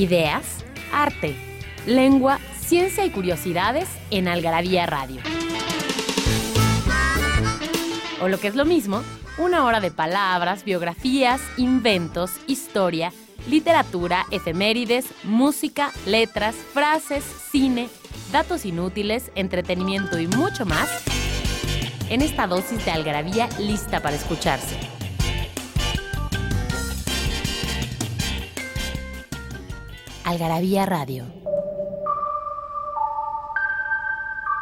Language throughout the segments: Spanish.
Ideas, arte, lengua, ciencia y curiosidades en Algarabía Radio. O lo que es lo mismo, una hora de palabras, biografías, inventos, historia, literatura, efemérides, música, letras, frases, cine, datos inútiles, entretenimiento y mucho más en esta dosis de algarabía lista para escucharse. Algarabía Radio.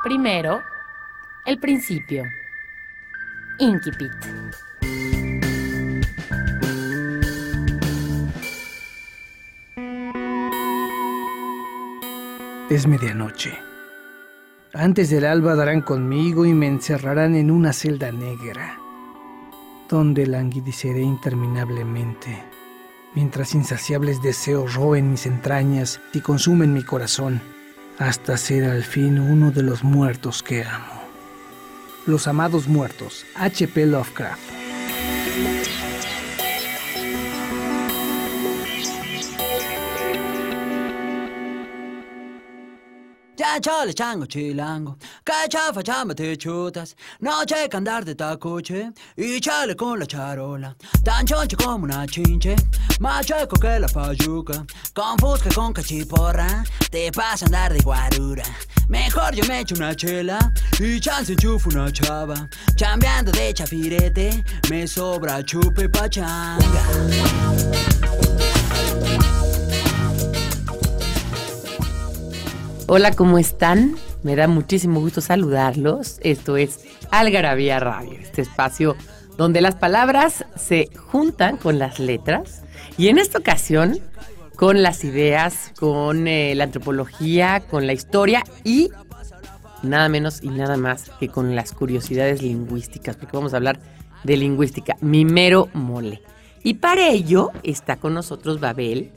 Primero, el principio. Inquipit. Es medianoche. Antes del alba darán conmigo y me encerrarán en una celda negra, donde languideceré interminablemente, mientras insaciables deseos roen mis entrañas y consumen mi corazón, hasta ser al fin uno de los muertos que amo. Los amados muertos, H.P. Lovecraft. Chale chango chilango, cacha fachamba te chutas, noche que andar de tacoche y chale con la charola, tan choncho como una chinche, más chueco que la fayuca, con fusca con cachiporra, te pasa andar de guarura. Mejor yo me echo una chela. Y chance enchufo una chava, chambeando de chafirete, me sobra chupe pachanga. Hola, ¿cómo están? Me da muchísimo gusto saludarlos. Esto es Algarabía Radio, este espacio donde las palabras se juntan con las letras y en esta ocasión con las ideas, con eh, la antropología, con la historia y nada menos y nada más que con las curiosidades lingüísticas, porque vamos a hablar de lingüística, mi mero mole. Y para ello está con nosotros Babel,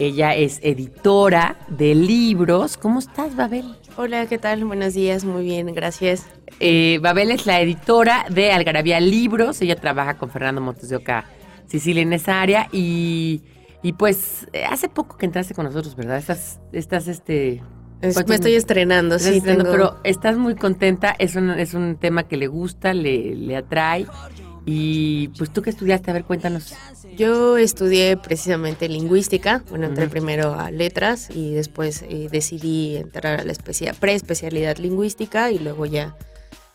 ella es editora de libros. ¿Cómo estás, Babel? Hola, ¿qué tal? Buenos días, muy bien, gracias. Eh, Babel es la editora de Algarabía Libros. Ella trabaja con Fernando Montes de Oca, Sicilia en esa área. Y, y pues eh, hace poco que entraste con nosotros, ¿verdad? Estás, estás este. me estoy estrenando, sí. Estrenando, Pero estás muy contenta, es un, es un tema que le gusta, le, le atrae. Y pues tú que estudiaste, a ver, cuéntanos. Yo estudié precisamente lingüística, bueno, entré primero a letras y después eh, decidí entrar a la pre-especialidad lingüística y luego ya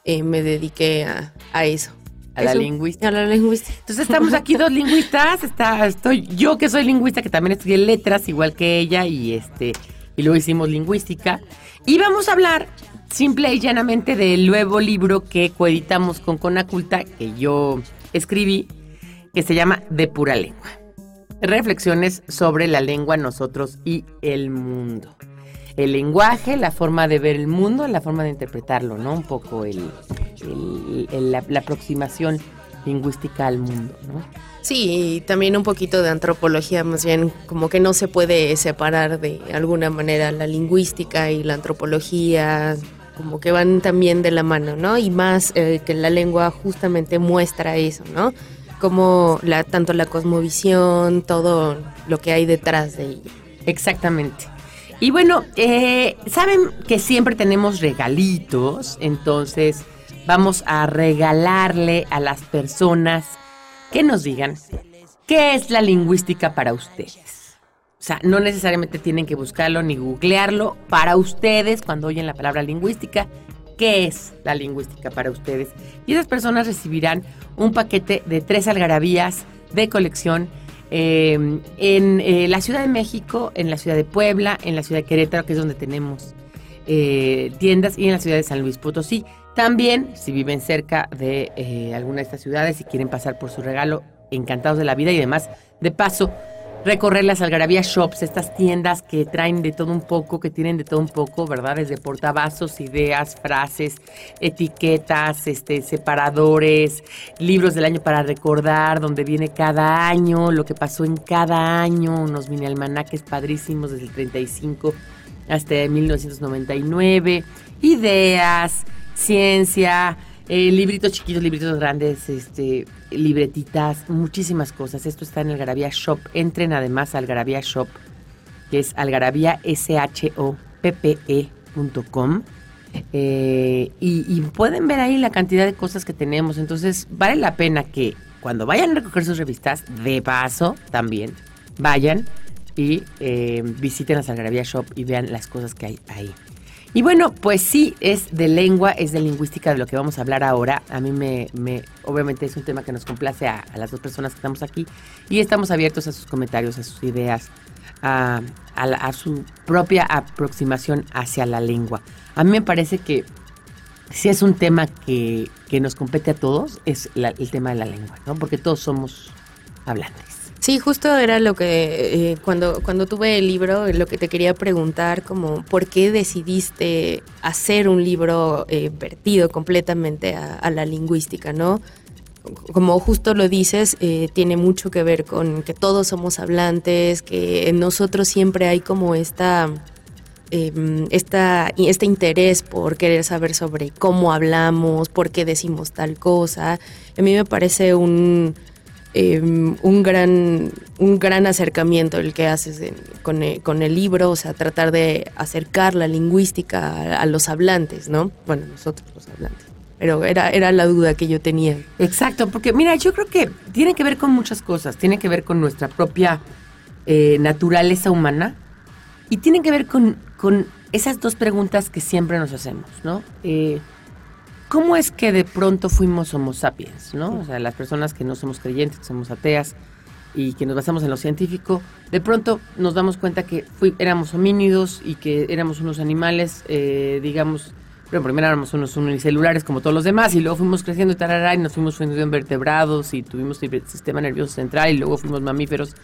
eh, me dediqué a, eso. A la lingüística. A la lingüística. Entonces estamos aquí dos lingüistas, está, estoy yo que soy lingüista, que también estudié letras igual que ella y este y luego hicimos lingüística. Y vamos a hablar simple y llanamente del nuevo libro que coeditamos con Conaculta, que yo escribí, que se llama De pura lengua. Reflexiones sobre la lengua, nosotros y el mundo. El lenguaje, la forma de ver el mundo, la forma de interpretarlo, ¿no? Un poco el, la, la, aproximación lingüística al mundo, ¿no? Sí, y también un poquito de antropología, más bien como que no se puede separar de alguna manera la lingüística y la antropología, como que van también de la mano, ¿no? Y más eh, que la lengua justamente muestra eso, ¿no? Como la, tanto la cosmovisión, todo lo que hay detrás de ella. Exactamente. Y bueno, eh, saben que siempre tenemos regalitos, entonces vamos a regalarle a las personas que nos digan qué es la lingüística para ustedes. O sea, no necesariamente tienen que buscarlo ni googlearlo. Para ustedes, cuando oyen la palabra lingüística, ¿qué es la lingüística para ustedes? Y esas personas recibirán un paquete de tres algarabías de colección eh, en eh, la Ciudad de México, en la Ciudad de Puebla, en la Ciudad de Querétaro, que es donde tenemos eh, tiendas, y en la Ciudad de San Luis Potosí. También, si viven cerca de eh, alguna de estas ciudades y quieren pasar por su regalo, encantados de la vida y además, de paso, recorrer las Algarabía Shops, estas tiendas que traen de todo un poco, que tienen de todo un poco, ¿verdad? Desde portavasos, ideas, frases, etiquetas, este, separadores, libros del año para recordar, donde viene cada año, lo que pasó en cada año, unos mini almanaques padrísimos desde el 35 hasta 1999, ideas, ciencia, eh, libritos chiquitos, libritos grandes, este, libretitas, muchísimas cosas. Esto está en el Garabía Shop. Entren además al Garabía Shop que es algarabíashoppe.com. Eh, y, y pueden ver ahí la cantidad de cosas que tenemos. Entonces, vale la pena que cuando vayan a recoger sus revistas, de paso también, vayan y eh, visiten la Algarabía Shop y vean las cosas que hay ahí. Y bueno, pues sí, es de lengua, es de lingüística de lo que vamos a hablar ahora. A mí me, me obviamente es un tema que nos complace a, las dos personas que estamos aquí y estamos abiertos a sus comentarios, a sus ideas, a, su propia aproximación hacia la lengua. A mí me parece que si es un tema que, que nos compete a todos, es el tema de la lengua, ¿no? Porque todos somos hablantes. Sí, justo era lo que eh, cuando, cuando tuve el libro, lo que te quería preguntar, como por qué decidiste hacer un libro eh, vertido completamente a, la lingüística, ¿no? Como justo lo dices, eh, tiene mucho que ver con que todos somos hablantes, que en nosotros siempre hay como esta, em, esta, este interés por querer saber sobre cómo hablamos, por qué decimos tal cosa. A mí me parece un Em, un, gran, un gran acercamiento el que haces con, el, con, el, libro, o sea, tratar de acercar la lingüística a, los hablantes, ¿no? Bueno, nosotros los hablantes. Pero era, era la duda que yo tenía. Exacto, porque mira, yo creo que tiene que ver con muchas cosas. Tiene que ver con nuestra propia eh, naturaleza humana y tiene que ver con, con esas dos preguntas que siempre nos hacemos, ¿no? Eh, ¿Cómo es que de pronto fuimos Homo sapiens, no? O sea, las personas que no somos creyentes, que somos ateas y que nos basamos en lo científico, de pronto nos damos cuenta que éramos homínidos y que éramos unos animales, eh, digamos, bueno, primero éramos unos unicelulares como todos los demás y luego fuimos creciendo y tarará y nos fuimos fundiendo en vertebrados y tuvimos sistema nervioso central y luego fuimos mamíferos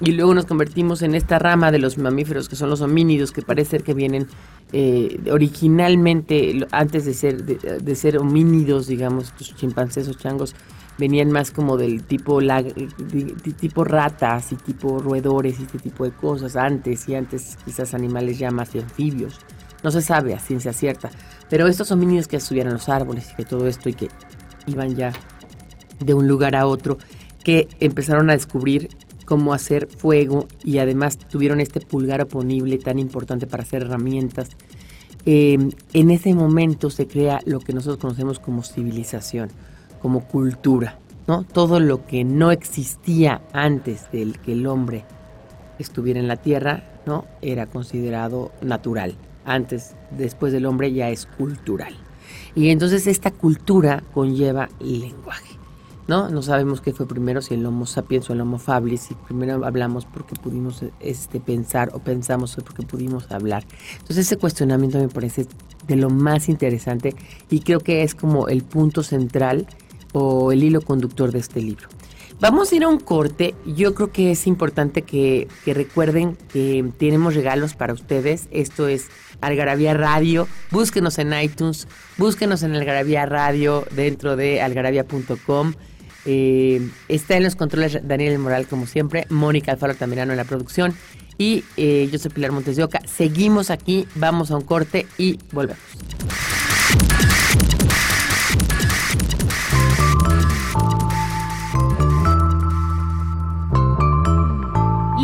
y luego nos convertimos en esta rama de los mamíferos que son los homínidos que parece ser que vienen eh, originalmente antes de ser de, ser homínidos digamos los chimpancés o changos venían más como del tipo tipo ratas y tipo roedores y este tipo de cosas antes y antes quizás animales ya más anfibios. No se sabe a ciencia cierta pero estos homínidos que subían a los árboles y que todo esto y que iban ya de un lugar a otro que empezaron a descubrir cómo hacer fuego y además tuvieron este pulgar oponible tan importante para hacer herramientas. Em, en ese momento se crea lo que nosotros conocemos como civilización, como cultura, ¿no? Todo lo que no existía antes de que el hombre estuviera en la tierra, ¿no? Era considerado natural. Antes, después del hombre ya es cultural. Y entonces esta cultura conlleva lenguaje. ¿No? No sabemos qué fue primero, si el Homo sapiens o el Homo fables, si primero hablamos porque pudimos este, pensar o pensamos porque pudimos hablar. Entonces ese cuestionamiento me parece de lo más interesante y creo que es como el punto central o el hilo conductor de este libro. Vamos a ir a un corte. Yo creo que es importante que, que recuerden que tenemos regalos para ustedes. Esto es Algarabía Radio. Búsquenos en iTunes, búsquenos en Algarabía Radio dentro de algarabía.com. Eh, está en los controles Daniel Moral, como siempre. Mónica Alfaro Tamirano en la producción. Y eh, yo soy Pilar Montes de Oca. Seguimos aquí, vamos a un corte y volvemos.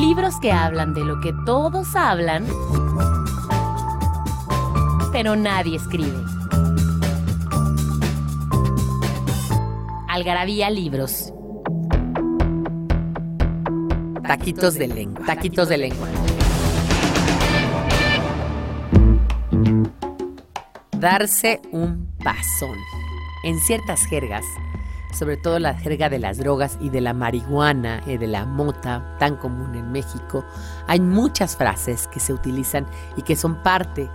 Libros que hablan de lo que todos hablan, pero nadie escribe. Algarabía Libros. Taquitos de lengua. Taquitos de lengua. Darse un pasón. En ciertas jergas, sobre todo la jerga de las drogas y de la marihuana y de la mota, tan común en México, hay muchas frases que se utilizan y que son parte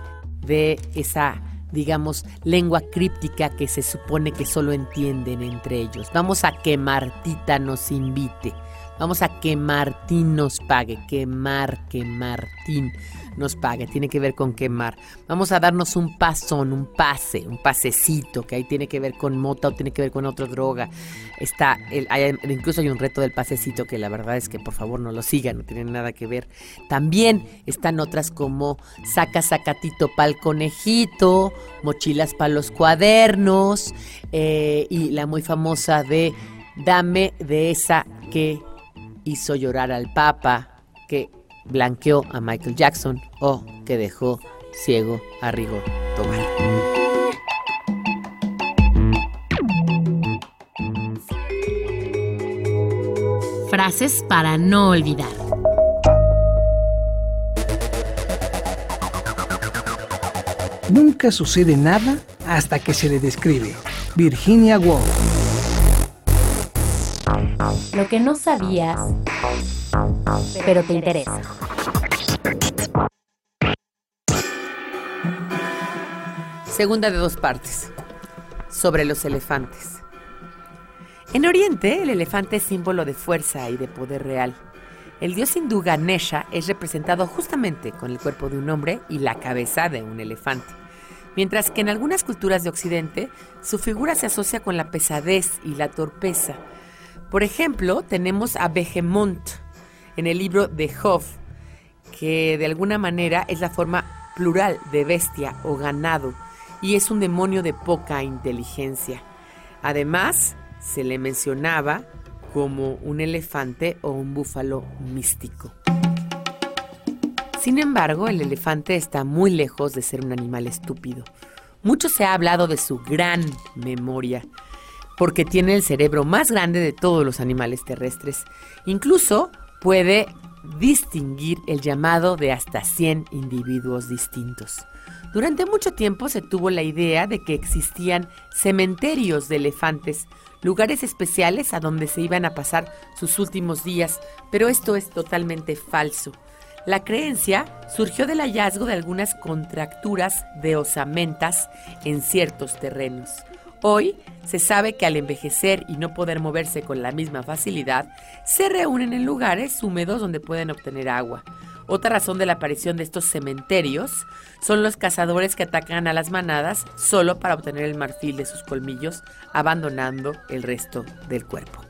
de esa digamos, lengua críptica que se supone que solo entienden entre ellos. Vamos a que Martita nos invite. Vamos a que Martín nos pague. Quemar, que Martín nos pague. Tiene que ver con quemar. Vamos a darnos un pasón, un pase, un pasecito, que ahí tiene que ver con mota o tiene que ver con otra droga. Está, el, incluso hay un reto del pasecito que la verdad es que por favor no lo sigan, no tiene nada que ver. También están otras como saca sacatito pa'l conejito, mochilas para los cuadernos eh, y la muy famosa de dame de esa que hizo llorar al Papa, que blanqueó a Michael Jackson o que dejó ciego a Rigor Tobar. Frases para no olvidar. Nunca sucede nada hasta que se le describe. Virginia Woolf. Lo que no sabías, pero te interesa. Segunda de dos partes. Sobre los elefantes. En Oriente, el elefante es símbolo de fuerza y de poder real. El dios hindú Ganesha es representado justamente con el cuerpo de un hombre y la cabeza de un elefante. Mientras que en algunas culturas de Occidente, su figura se asocia con la pesadez y la torpeza. Por ejemplo, tenemos a Behemoth en el libro de Job, que de alguna manera es la forma plural de bestia o ganado y es un demonio de poca inteligencia. Además, se le mencionaba como un elefante o un búfalo místico. Sin embargo, el elefante está muy lejos de ser un animal estúpido. Mucho se ha hablado de su gran memoria, porque tiene el cerebro más grande de todos los animales terrestres. Incluso puede distinguir el llamado de hasta 100 individuos distintos. Durante mucho tiempo se tuvo la idea de que existían cementerios de elefantes, lugares especiales a donde se iban a pasar sus últimos días, pero esto es totalmente falso. La creencia surgió del hallazgo de algunas contracturas de osamentas en ciertos terrenos. Hoy se sabe que al envejecer y no poder moverse con la misma facilidad, se reúnen en lugares húmedos donde pueden obtener agua. Otra razón de la aparición de estos cementerios son los cazadores que atacan a las manadas solo para obtener el marfil de sus colmillos, abandonando el resto del cuerpo.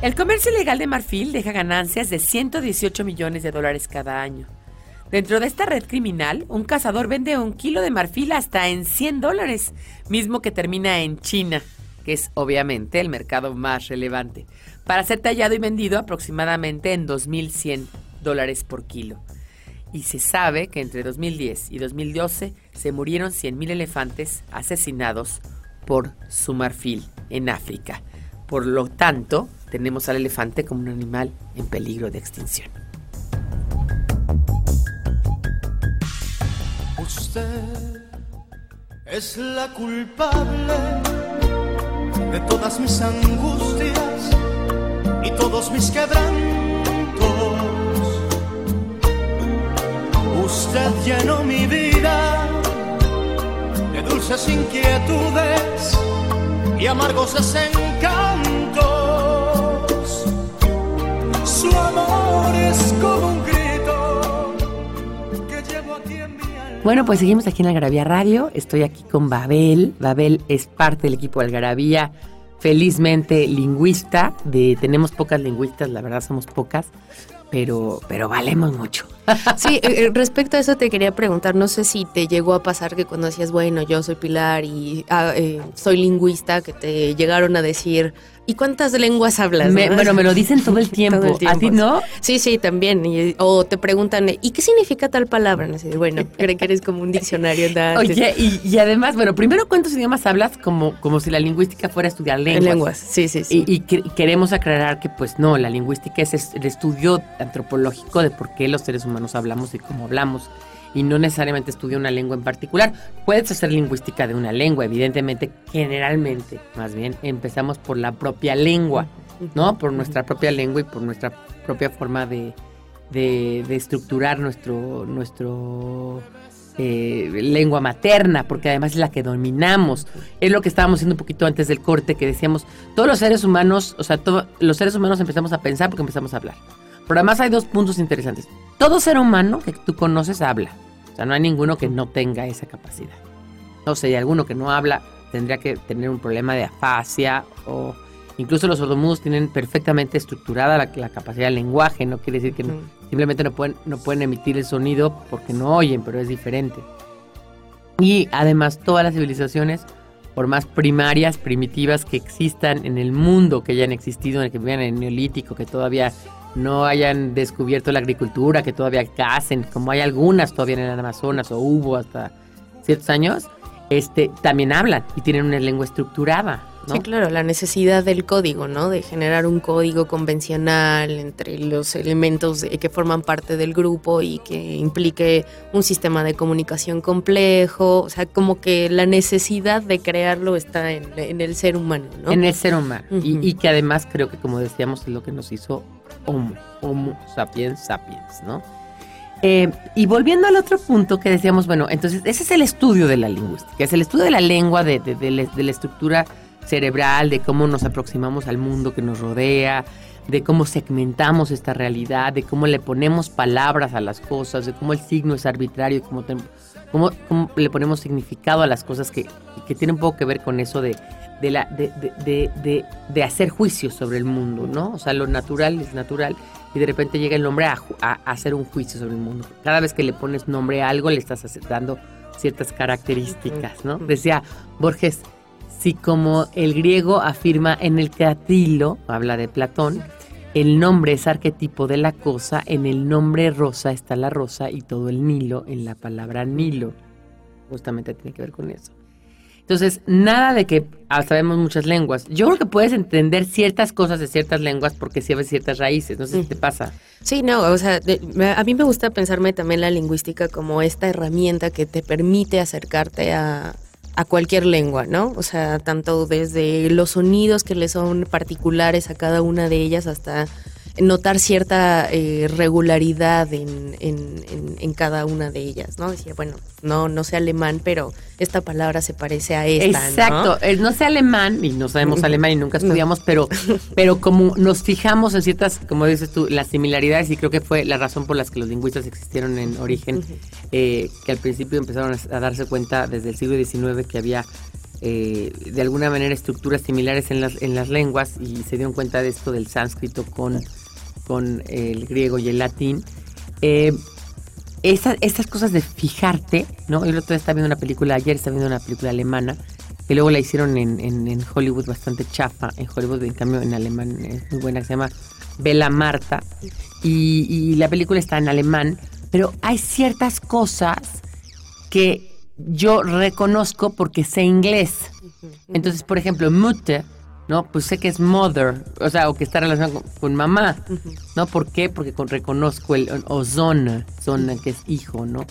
El comercio ilegal de marfil deja ganancias de 118 millones de dólares cada año. Dentro de esta red criminal, un cazador vende un kilo de marfil hasta en 100 dólares, mismo que termina en China, que es obviamente el mercado más relevante, para ser tallado y vendido aproximadamente en 2.100 dólares por kilo. Y se sabe que entre 2010 y 2012 se murieron 100.000 elefantes asesinados por su marfil en África. Por lo tanto, tenemos al elefante como un animal en peligro de extinción. Es la culpable de todas mis angustias y todos mis quebrantos. Usted llenó mi vida de dulces inquietudes y amargos desencantos. Su amor es como un Bueno, pues seguimos aquí en Algarabía Radio. Estoy aquí con Babel. Babel es parte del equipo Algarabía, felizmente lingüista. De, tenemos pocas lingüistas, la verdad somos pocas, pero, pero valemos mucho. Sí, eh, respecto a eso te quería preguntar, no sé si te llegó a pasar que cuando decías, bueno, yo soy Pilar y ah, eh, soy lingüista, que te llegaron a decir, ¿y cuántas lenguas hablas? Me- no? bueno, me lo dicen todo el tiempo. Todo el ¿A ti no? Sí, sí, también. Y- o te preguntan, ¿y qué significa tal palabra? No bueno, creen que eres como un diccionario. andante. Oye, y, y además, bueno, primero, ¿cuántos idiomas hablas? Como, como si la lingüística fuera estudiar En lenguas. lenguas, sí, sí, sí. Y, y que- queremos aclarar que, pues no, la lingüística es el estudio antropológico de por qué los seres humanos hablamos y cómo hablamos. Y no necesariamente estudia una lengua en particular. Puedes hacer lingüística de una lengua, evidentemente, generalmente, más bien, empezamos por la propia lengua, ¿no? Por nuestra propia lengua y por nuestra propia forma de, de, estructurar nuestro, nuestro eh, lengua materna, porque además es la que dominamos. Es lo que estábamos haciendo un poquito antes del corte, que decíamos, todos los seres humanos, o sea, todo- los seres humanos empezamos a pensar porque empezamos a hablar. Pero además hay dos puntos interesantes. Todo ser humano que tú conoces habla. O sea, no hay ninguno que no tenga esa capacidad. No sé, hay alguno que no habla, tendría que tener un problema de afasia o incluso los sordomudos tienen perfectamente estructurada la, la capacidad del lenguaje, no quiere decir que no- simplemente no pueden, no pueden emitir el sonido porque no oyen, pero es diferente. Y además todas las civilizaciones por más primarias, primitivas que existan en el mundo, que hayan existido, en el que vivan en el neolítico, que todavía no hayan descubierto la agricultura, que todavía cacen, como hay algunas todavía en el Amazonas o hubo hasta ciertos años, este, también hablan y tienen una lengua estructurada. ¿no? Sí, claro, la necesidad del código, ¿no? De generar un código convencional entre los elementos que forman parte del grupo y que implique un sistema de comunicación complejo. O sea, como que la necesidad de crearlo está en, en el ser humano, ¿no? en el ser humano. y, y que además creo que, como decíamos, es lo que nos hizo Homo, Homo sapiens sapiens, ¿no? Eh, y volviendo al otro punto que decíamos, bueno, entonces ese es el estudio de la lingüística, es el estudio de la lengua, de, la- estructura cerebral, de cómo nos aproximamos al mundo que nos rodea, de cómo segmentamos esta realidad, de cómo le ponemos palabras a las cosas, de cómo el signo es arbitrario, cómo, tem- cómo, cómo le ponemos significado a las cosas que, que tiene un poco que ver con eso de, de, la, de, de, de, de- de hacer juicios sobre el mundo, ¿no? O sea, lo natural es natural y de repente llega el hombre a, a- a hacer un juicio sobre el mundo. Cada vez que le pones nombre a algo, le estás dando ciertas características, ¿no? Decía Borges, si como el griego afirma en el teatrilo, habla de Platón, el nombre es arquetipo de la cosa, en el nombre rosa está la rosa y todo el Nilo en la palabra Nilo. Justamente tiene que ver con eso. Entonces, nada de que ah, sabemos muchas lenguas. Yo creo que puedes entender ciertas cosas de ciertas lenguas porque sabes ciertas raíces. No sé si te pasa. Sí, no, o sea, de- a mí me gusta pensarme también la lingüística como esta herramienta que te permite acercarte a, a cualquier lengua, ¿no? O sea, tanto desde los sonidos que le son particulares a cada una de ellas hasta notar cierta eh, regularidad en, en- en- en cada una de ellas, ¿no? Decía, bueno, no, no sé alemán, pero esta palabra se parece a esta, ¿no? Exacto. No sé alemán y no sabemos alemán y nunca estudiamos, pero, pero como nos fijamos en ciertas, como dices tú, las similaridades y creo que fue la razón por las que los lingüistas existieron en origen, eh, que al principio empezaron a, a darse cuenta desde el siglo XIX que había eh, de alguna manera estructuras similares en las, en las lenguas y se dieron cuenta de esto del sánscrito con, con el griego y el latín. Eh, esa- estas cosas de fijarte, ¿no? El otro día estaba viendo una película, ayer estaba viendo una película alemana, que luego la hicieron en, en- en Hollywood bastante chafa, en Hollywood en cambio en alemán es muy buena, que se llama Bella Marta, y, y la película está en alemán, pero hay ciertas cosas que yo reconozco porque sé inglés. Entonces, por ejemplo, Mutter, ¿no? Pues sé que es mother, o sea, o que está relacionado con, con mamá, ¿no? ¿Por qué? Porque con- reconozco el o zona, zona que es hijo, ¿no?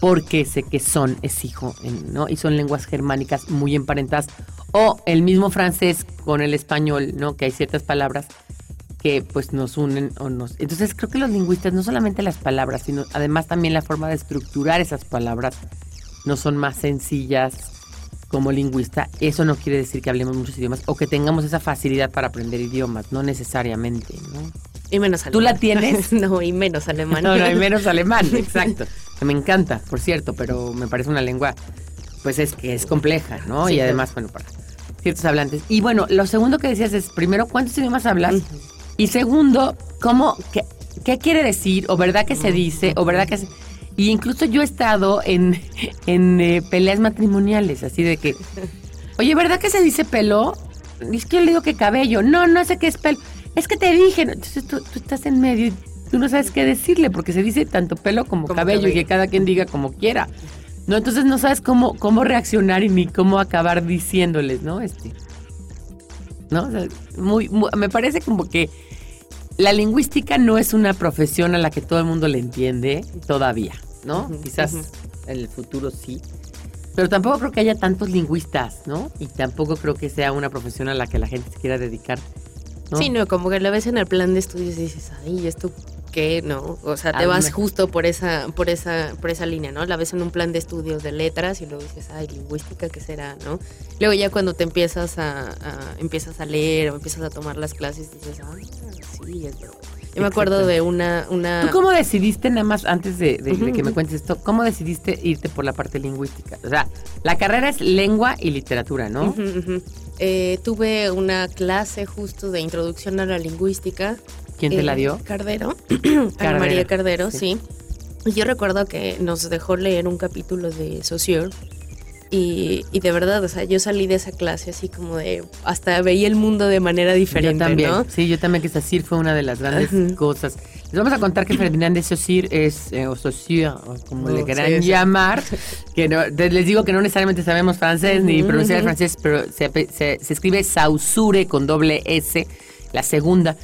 Porque sé que son es hijo, ¿no? Y son lenguas germánicas muy emparentadas. O el mismo francés con el español, ¿no? Que hay ciertas palabras que pues nos unen o nos... Entonces creo que los lingüistas, no solamente las palabras, sino además también la forma de estructurar esas palabras, no son más sencillas como lingüista. Eso no quiere decir que hablemos muchos idiomas o que tengamos esa facilidad para aprender idiomas, no necesariamente, ¿no? Y menos alemán. ¿Tú la tienes? no, y menos alemán. No, no, hay menos alemán, exacto. Que me encanta, por cierto, pero me parece una lengua, pues es que es compleja, ¿no? Sí, y además, bueno, para ciertos hablantes. Y bueno, lo segundo que decías es, primero, ¿cuántos idiomas hablas? Y segundo, ¿cómo, qué, qué quiere decir? ¿O verdad que se dice? ¿O verdad que se...? Y incluso yo he estado en, en eh, peleas matrimoniales, así de que, oye, ¿verdad que se dice pelo? Es que yo le digo que cabello. No, no sé qué es pelo. Es que te dije. Entonces tú, tú estás en medio y tú no sabes qué decirle, porque se dice tanto pelo como, Como cabello, y cabello. que cada quien diga como quiera. No, entonces no sabes cómo, cómo reaccionar y ni cómo acabar diciéndoles, ¿no? Este. ¿No? O sea, muy, muy- me parece como que la lingüística no es una profesión a la que todo el mundo le entiende todavía, ¿no? Quizás en el futuro sí. Pero tampoco creo que haya tantos lingüistas, ¿no? Y tampoco creo que sea una profesión a la que la gente se quiera dedicar. ¿no? Sí, no, como que la ves en el plan de estudios y dices, ay, ¿esto qué? No, o sea, te lo vas justo por esa, por esa, por esa línea, ¿no? La ves en un plan de estudios de letras y luego dices, ay, lingüística, ¿qué será? ¿no? Luego ya cuando te empiezas a, a- empiezas a leer o empiezas a tomar las clases, dices, ay, Yo me acuerdo de una, una ¿Tú cómo decidiste, nada más antes de, de- de Ujú, que me cuentes esto, cómo decidiste irte por la parte lingüística? O sea, la carrera es lengua y literatura, ¿no? Eh, tuve una clase justo de introducción a la lingüística. ¿Quién te Eh, la dio? Cardero. Cardero, Ana María Cardero, sí. sí. Yo recuerdo que nos dejó leer un capítulo de Saussure Y, y de verdad, o sea, yo salí de esa clase así como de, hasta veía el mundo de manera diferente, yo también, ¿no? sí, yo también que Sassir fue una de las grandes cosas. Les vamos a contar que Ferdinand de Saussure es, eh, o Saussure, o como le Oh, quieran sí, sí. llamar, que no- les digo que no necesariamente sabemos francés ni pronunciar francés, pero se, se- se escribe Saussure con doble S, la segunda,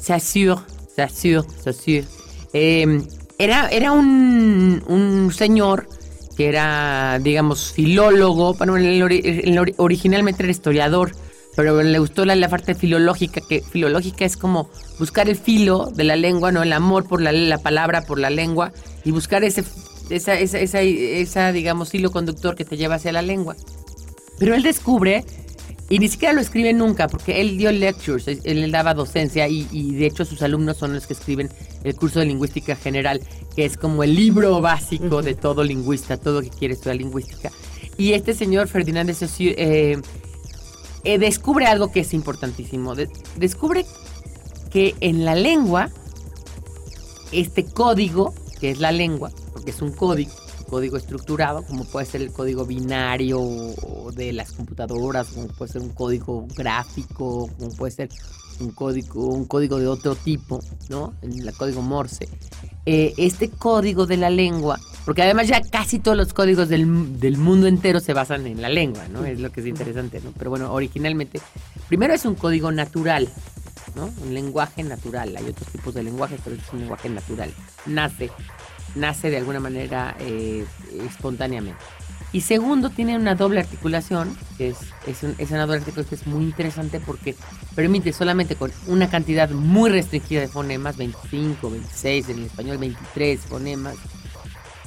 Saussure, Saussure, Saussure. Eh, era, era un, un señor que era, digamos, filólogo, bueno, ori- originalmente era historiador, pero le gustó la, la parte filológica, que filológica es como buscar el filo de la lengua, ¿no? El amor por la, la palabra, por la lengua, y buscar ese, esa, esa, esa, esa, digamos, hilo conductor que te lleva hacia la lengua. Pero él descubre, y ni siquiera lo escribe nunca, porque él dio lectures, él, daba docencia, y, y de hecho sus alumnos son los que escriben el curso de lingüística general, que es como el libro básico de todo lingüista, todo que quiere estudiar lingüística. Y este señor Ferdinand de Saussure eh, eh, descubre algo que es importantísimo. De- descubre que en la lengua, este código, que es la lengua, porque es un código, código estructurado, como puede ser el código binario de las computadoras, como puede ser un código gráfico, como puede ser un código, un código de otro tipo, ¿no? El código Morse. Eh, este código de la lengua, porque además ya casi todos los códigos del, del mundo entero se basan en la lengua, ¿no? Es lo que es interesante, ¿no? Pero bueno, originalmente, primero es un código natural, ¿no? Un lenguaje natural. Hay otros tipos de lenguajes, pero es un lenguaje natural. Nace, nace de alguna manera eh, espontáneamente. Y segundo, tiene una doble articulación, que es, es, es una doble articulación que es muy interesante porque permite solamente con una cantidad muy restringida de fonemas, 25, 26, en el español 23 fonemas,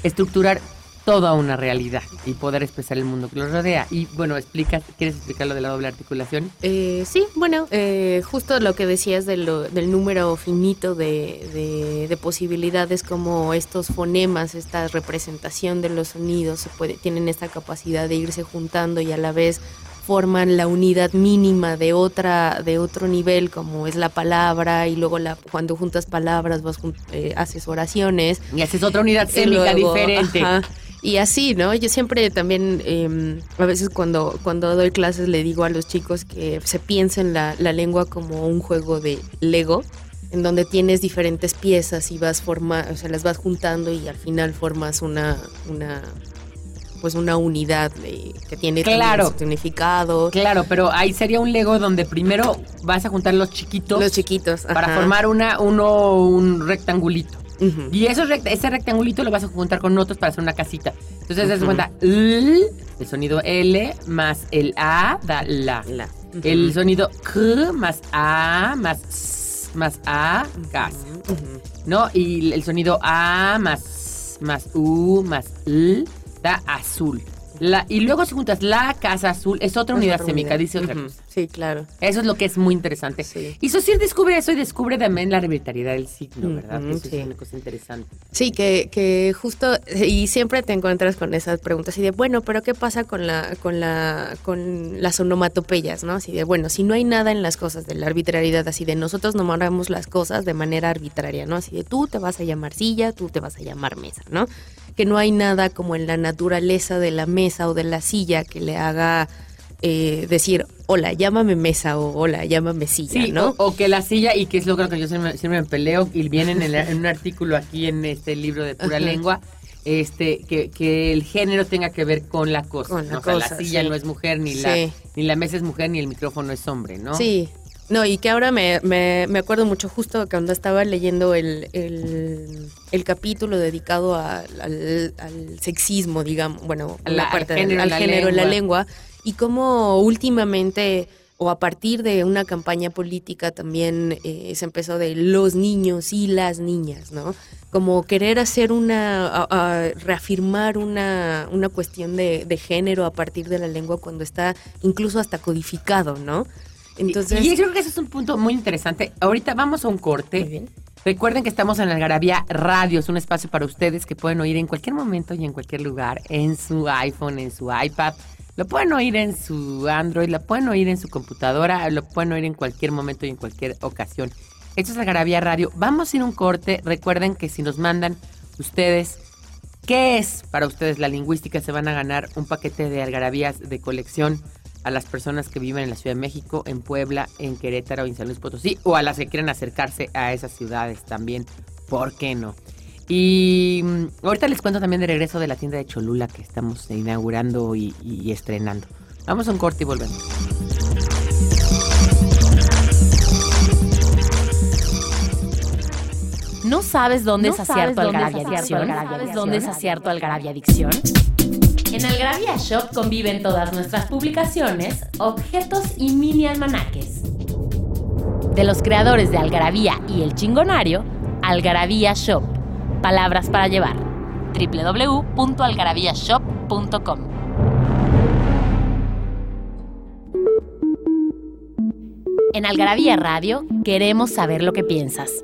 estructurar toda una realidad y poder expresar el mundo que los rodea. Y bueno, explica, ¿quieres explicar lo de la doble articulación? Eh, sí, bueno, eh, justo lo que decías de lo- del número finito de, de- de posibilidades, como estos fonemas, esta representación de los sonidos, se puede, tienen esta capacidad de irse juntando y a la vez forman la unidad mínima de otra de otro nivel como es la palabra y luego la cuando juntas palabras vas eh, haces oraciones Y haces otra unidad sémica diferente. ajá, Y así, ¿no? Yo siempre también, eh, a veces cuando, cuando doy clases le digo a los chicos que se piensen la, la lengua como un juego de Lego, en donde tienes diferentes piezas y vas formando, o sea, las vas juntando y al final formas una, una pues una unidad de- que tiene Claro. su significado. Claro, pero ahí sería un Lego donde primero vas a juntar los chiquitos Los chiquitos. para ajá. formar una, uno, un rectangulito. Y ese rectangulito lo vas a juntar con otros para hacer una casita. Entonces, das cuenta, L, el sonido L más el A da la. La. El sonido K más A más S más A, gas. ¿No? Y el sonido A más, más U más L da azul. La, y luego si juntas la casa azul, es otra Es unidad otra unidad. dice otra cosa. Sí, claro. Eso es lo que es muy interesante. Sí. Y Saussure descubre eso y descubre también la arbitrariedad del signo, ¿verdad? Ujú, Que eso sí. es una cosa interesante. Sí, que, que justo, y siempre te encuentras con esas preguntas, y de, bueno, pero ¿qué pasa con la, con la, con las onomatopeyas, no? Así de, bueno, si no hay nada en las cosas de la arbitrariedad, así de nosotros nombramos las cosas de manera arbitraria, ¿no? Así de tú te vas a llamar silla, tú te vas a llamar mesa, ¿no? Que no hay nada como en la naturaleza de la mesa o de la silla que le haga eh, decir, hola, llámame mesa o hola, llámame silla, Sí, ¿no? o, o que la silla, y que es lo que yo siempre, siempre me peleo, y viene en, el- en un artículo aquí en este libro de pura Ajá. lengua, este, que, que el género tenga que ver con la cosa. Con la ¿no? O sea, cosa, la silla sí. no es mujer, ni, la, ni la mesa es mujer, ni el micrófono es hombre, ¿no? Sí. No, y que ahora me, me, me acuerdo mucho justo cuando estaba leyendo el, el, el capítulo dedicado a- al, al sexismo, digamos, bueno, A la- parte del- género en al la género en la lengua. lengua, y cómo últimamente o a partir de una campaña política también eh, se empezó de los niños y las niñas, ¿no? Como querer hacer una, a- a reafirmar una, una cuestión de, de género a partir de la lengua cuando está incluso hasta codificado, ¿no? Entonces, y, y yo creo que ese es un punto muy interesante. Ahorita vamos a un corte. Muy bien. Recuerden que estamos en Algarabía Radio, es un espacio para ustedes que pueden oír en cualquier momento y en cualquier lugar, en su iPhone, en su iPad. Lo pueden oír en su Android, lo pueden oír en su computadora, lo pueden oír en cualquier momento y en cualquier ocasión. Esto es Algarabía Radio. Vamos a ir un corte. Recuerden que si nos mandan ustedes ¿Qué es para ustedes la lingüística? Se van a ganar un paquete de algarabías de colección a las personas que viven en la Ciudad de México, en Puebla, en Querétaro, en San Luis Potosí, o a las que quieren acercarse a esas ciudades también. ¿Por qué no? Y mm, ahorita les cuento también de regreso de la tienda de Cholula que estamos inaugurando y, y estrenando. Vamos a un corte y volvemos. ¿No sabes dónde ¿No es acierto Algarabia Adicción? ¿Sabes dónde es acierto Algarabia Adicción? En Algarabia Shop conviven todas nuestras publicaciones, objetos y mini almanaques. De los creadores de Algarabía y El Chingonario, Algarabía Shop. Palabras para llevar. www.algarabíashop.com En Algarabía Radio queremos saber lo que piensas.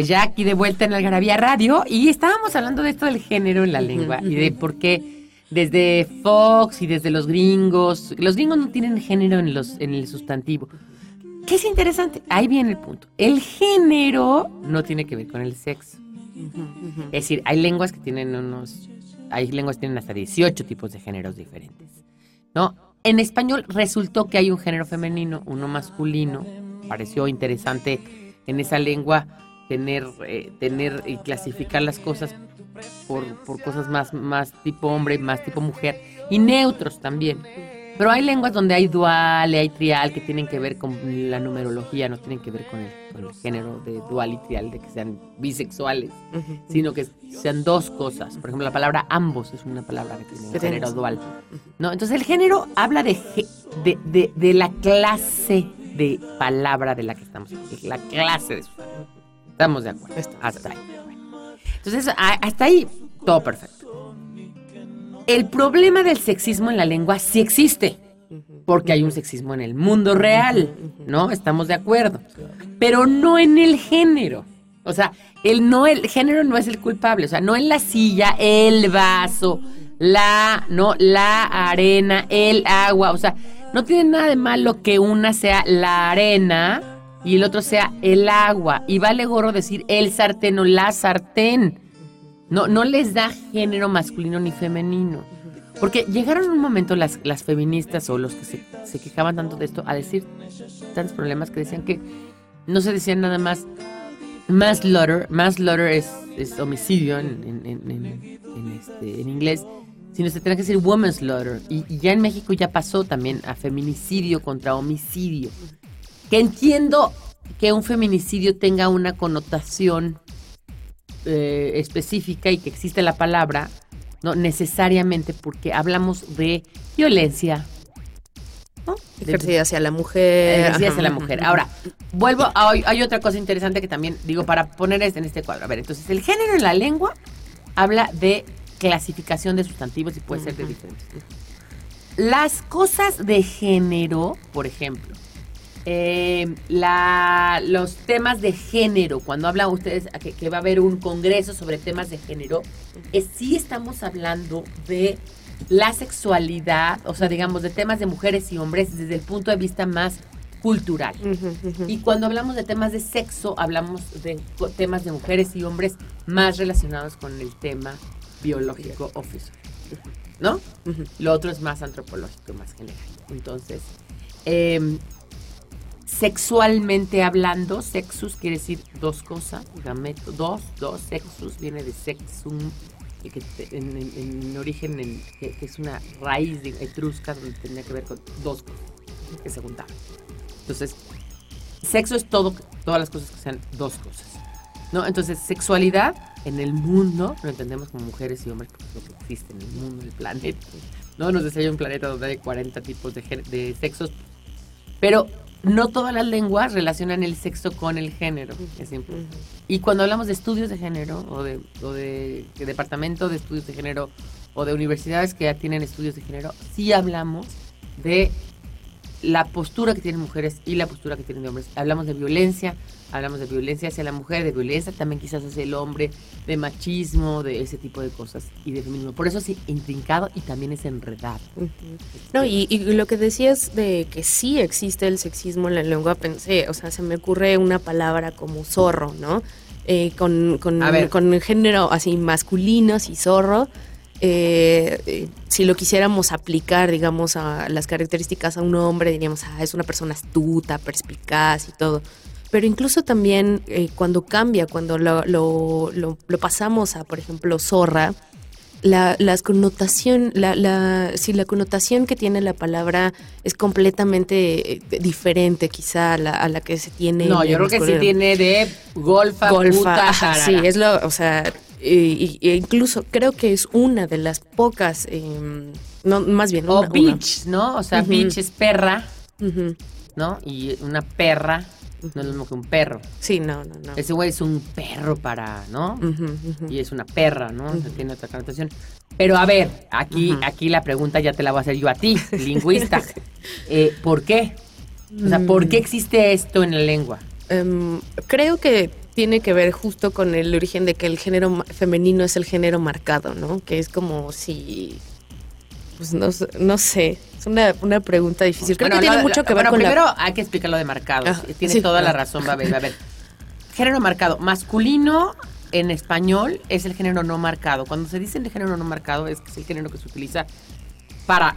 Pues ya aquí de vuelta en Algarabía Radio y estábamos hablando de esto del género en la lengua y de por qué desde Fox y desde los gringos, los gringos no tienen género en, los, en el sustantivo. ¿Qué es interesante? Ahí viene el punto. El género no tiene que ver con el sexo. Es decir, hay lenguas que tienen unos, hay lenguas que tienen hasta 18 tipos de géneros diferentes. ¿No? En español resultó que hay un género femenino, uno masculino. Pareció interesante en esa lengua tener, eh, tener y clasificar las cosas por, por cosas más, más tipo hombre, más tipo mujer, y neutros también. Pero hay lenguas donde hay dual y hay trial que tienen que ver con la numerología, no tienen que ver con el, con el género de dual y trial, de que sean bisexuales, sino que sean dos cosas. Por ejemplo, la palabra ambos es una palabra que tiene tiene- género dual. ¿no? Entonces el género habla de, de, de- de la clase de palabra de la que estamos la clase de sustantivo. Estamos de acuerdo. Hasta ahí. Bueno. Entonces, a- hasta ahí, todo perfecto. El problema del sexismo en la lengua sí existe, porque hay un sexismo en el mundo real, ¿no? Estamos de acuerdo. Pero no en el género. O sea, el, no, el género no es el culpable. O sea, no en la silla, el vaso, la, no, la arena, el agua. O sea, no tiene nada de malo que una sea la arena y el otro sea el agua. Y vale gorro decir el sartén o la sartén. No, no les da género masculino ni femenino. Porque llegaron un momento las, las feministas o los que se, quejaban tanto de esto a decir tantos problemas que decían que no se decían nada más manslaughter. Manslaughter es, es homicidio en, en, en- en- este, inglés, sino se tenía que decir woman's slaughter. Y, y ya en México ya pasó también a feminicidio contra homicidio. Que entiendo que un feminicidio tenga una connotación eh, específica y que existe la palabra, no necesariamente porque hablamos de violencia. ¿no? Ejercida hacia la mujer. Ejercida hacia la mujer. Ahora, vuelvo a hay, otra cosa interesante que también digo para poner en este cuadro. A ver, entonces el género en la lengua habla de clasificación de sustantivos y puede ser de diferentes. Las cosas de género, por ejemplo, eh, la- los temas de género, cuando hablan ustedes que, que va a haber un congreso sobre temas de género, es, sí estamos hablando de la sexualidad, o sea, digamos, de temas de mujeres y hombres desde el punto de vista más cultural. Y cuando hablamos de temas de sexo, hablamos de temas de mujeres y hombres más relacionados con el tema biológico o físico. ¿No? Lo otro es más antropológico, más general. Entonces, em, sexualmente hablando, sexus quiere decir dos cosas, gameto, dos, dos, sexus viene de sexum, que en, en- en origen en- que, es una raíz etrusca donde tenía que ver con dos cosas que se juntaban. Entonces, sexo es todo, todas las cosas que sean dos cosas. ¿no? Entonces, sexualidad en el mundo lo entendemos como mujeres y hombres, porque es lo que existe en el mundo, en el planeta. ¿no? Nos hay un planeta donde hay 40 tipos de, de sexos, pero no todas las lenguas relacionan el sexo con el género. es simple. Y cuando hablamos de estudios de género o de, o de, de departamento de estudios de género o de universidades que ya tienen estudios de género, sí hablamos de la postura que tienen mujeres y la postura que tienen hombres. Hablamos de violencia, hablamos de violencia hacia la mujer, de violencia también quizás hacia el hombre, de machismo, de ese tipo de cosas y de feminismo. Por eso es intrincado y también es enredado. No, y, y lo que decías de que sí existe el sexismo en la lengua, pensé, o sea, se me ocurre una palabra como zorro, ¿no? Eh, con, con, con género así masculino, y zorro. Eh, eh, si lo quisiéramos aplicar, digamos, a las características a un hombre, diríamos, ah, es una persona astuta, perspicaz y todo. Pero incluso también eh, cuando cambia, cuando lo, lo, lo- lo pasamos a, por ejemplo, zorra, la, las connotación, la, la, si la connotación que tiene la palabra es completamente eh, diferente quizá a la, a la que se tiene. No, yo creo que sí tiene de golfa, Golfa, puta, ajá, tarara. sí, es lo, o sea, e incluso creo que es una de las pocas, em, no, más bien, O una- una. bitch, ¿no? O sea, Ujú. bitch es perra. ¿no? Y una perra no es lo mismo que un perro. Sí, no, no, no. Ese güey es un perro para, ¿no? Y es una perra, ¿no? O sea, tiene otra connotación. Pero a ver, aquí, aquí la pregunta ya te la voy a hacer yo a ti, lingüista. Eh, ¿Por qué? O sea, ¿por Mm. qué existe esto en la lengua? Em, creo que tiene que ver justo con el origen de que el género femenino es el género marcado, ¿no? Que es como si... Pues no, sé- no sé, es una, una pregunta difícil. Creo Bueno, que tiene mucho lo- que ver bueno, con primero la... hay que explicar lo de marcado. Ah, Tiene sí. toda la razón, va a ver. Género marcado. Masculino en español es el género no marcado. Cuando se dice el género no marcado es que es el género que se utiliza para,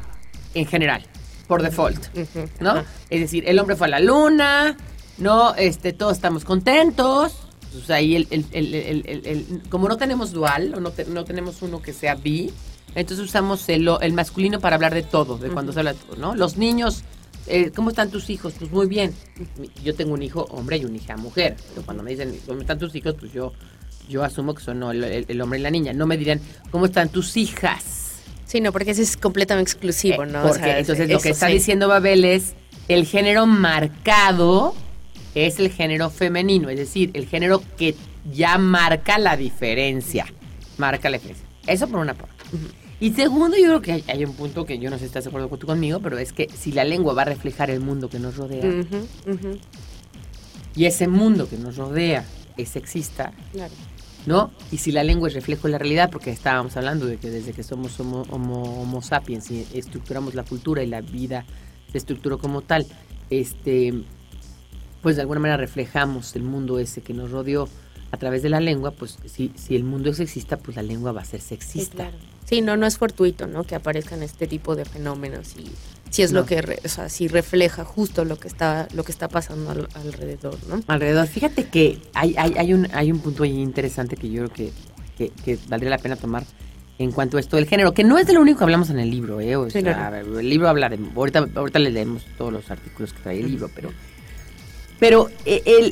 en general, por default, ¿no? Es decir, el hombre fue a la luna, ¿no? Este, todos estamos contentos. Sea, ahí el, el- el- el- como no tenemos dual, o no, te- no tenemos uno que sea bi, entonces usamos el, el masculino para hablar de todo, de cuando se habla de todo, ¿no? Los niños, eh, ¿cómo están tus hijos? Pues muy bien. Yo tengo un hijo hombre y una hija mujer, pero cuando me dicen, ¿cómo están tus hijos? Pues yo, yo asumo que son no, el, hombre y la niña. No me dirán, ¿cómo están tus hijas? Sí, no, porque ese es completamente exclusivo, Eh, ¿no? O Porque sea, entonces lo eso que está sí. diciendo Babel es el género marcado es el género femenino, es decir, el género que ya marca la diferencia. Marca la diferencia. Eso por una parte. Y segundo, yo creo que hay, hay un punto que yo no sé si estás de acuerdo tú conmigo, pero es que si la lengua va a reflejar el mundo que nos rodea y ese mundo que nos rodea es sexista, claro. ¿no? Y si la lengua es reflejo de la realidad, porque estábamos hablando de que desde que somos homo, homo- homo sapiens y estructuramos la cultura y la vida se estructuró como tal, este, pues de alguna manera reflejamos el mundo ese que nos rodeó a través de la lengua, pues si, si el mundo es sexista, pues la lengua va a ser Sí, sexista. claro. Sí, no, no es fortuito, ¿no? Que aparezcan este tipo de fenómenos y si es No. lo que, re- o sea, si refleja justo lo que está, lo que está pasando al- alrededor, ¿no? Alrededor, fíjate que hay, hay, hay, un, hay un punto ahí interesante que yo creo que, que, que valdría la pena tomar en cuanto a esto del género, que no es de lo único que hablamos en el libro, ¿eh? O Sí, sea, el libro habla de... Ahorita, ahorita le leemos todos los artículos que trae el libro, pero... Pero eh, el,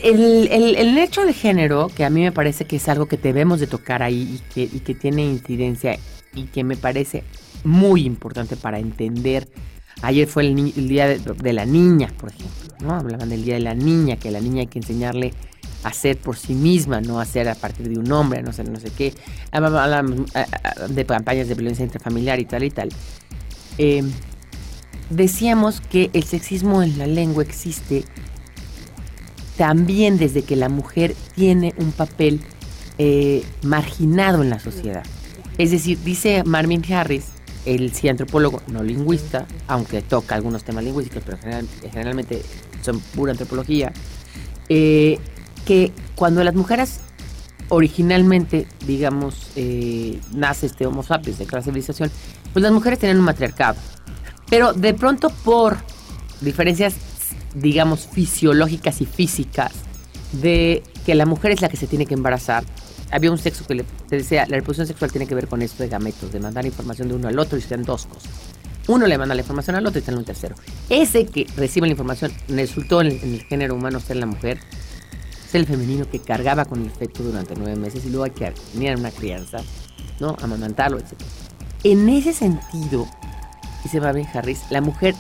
el, el, hecho de género, que a mí me parece que es algo que debemos de tocar ahí y que, y que tiene incidencia y que me parece muy importante para entender. Ayer fue el, ni- día de, la niña, por ejemplo, ¿no? Hablaban del día de la niña, que la niña hay que enseñarle a ser por sí misma, no a ser a partir de un hombre, no sé, no sé qué. Hablaban ah, ah, de campañas de violencia intrafamiliar y tal y tal. Eh, decíamos que el sexismo en la lengua existe también desde que la mujer tiene un papel eh, marginado en la sociedad. Es decir, dice Marvin Harris, el sí antropólogo, no lingüista, aunque toca algunos temas lingüísticos, pero general- generalmente son pura antropología, eh, que cuando las mujeres originalmente, digamos, eh, nace este Homo sapiens de la civilización, pues las mujeres tenían un matriarcado. Pero de pronto por diferencias, digamos, fisiológicas y físicas, de que la mujer es la que se tiene que embarazar, había un sexo que le decía, la reproducción sexual tiene que ver con esto de gametos, de mandar información de uno al otro y sean dos cosas. Uno le manda la información al otro y está en un tercero. Ese que recibe la información resultó en el, género humano ser la mujer, es el femenino que cargaba con el feto durante nueve meses y luego hay que tener una crianza, ¿no? Amamantarlo, etc. En ese sentido, dice Mabel Harris, la mujer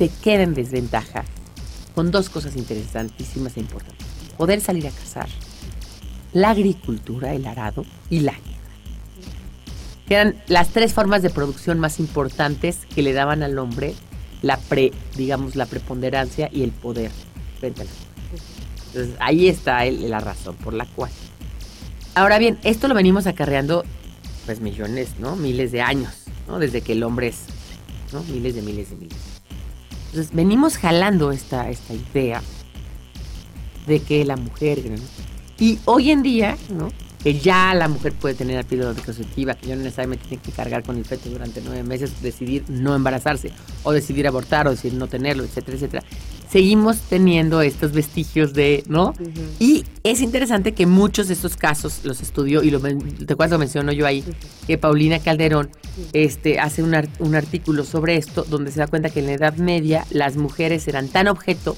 se queda en desventaja con dos cosas interesantísimas e importantes. Poder salir a cazar, la agricultura, el arado y la guerra. Que eran las tres formas de producción más importantes que le daban al hombre la pre, digamos, la preponderancia y el poder frente a la. Entonces, ahí está el- la razón por la cual. Ahora bien, esto lo venimos acarreando pues millones, ¿no? Miles de años, ¿no? Desde que el hombre es, ¿no? Miles de miles de miles. Entonces, venimos jalando esta, esta idea de que la mujer. Y hoy en día, ¿no? Que ya la mujer puede tener la píldora anticonceptiva, que ya no necesariamente tiene que cargar con el feto durante nueve meses, decidir no embarazarse, o decidir abortar, o decidir no tenerlo, etcétera, etcétera. Seguimos teniendo estos vestigios de, ¿no? Y es interesante que muchos de estos casos los estudió, y lo, acuerdas, lo menciono yo ahí, que Paulina Calderón este, hace un, ar- un artículo sobre esto, donde se da cuenta que en la Edad Media las mujeres eran tan objeto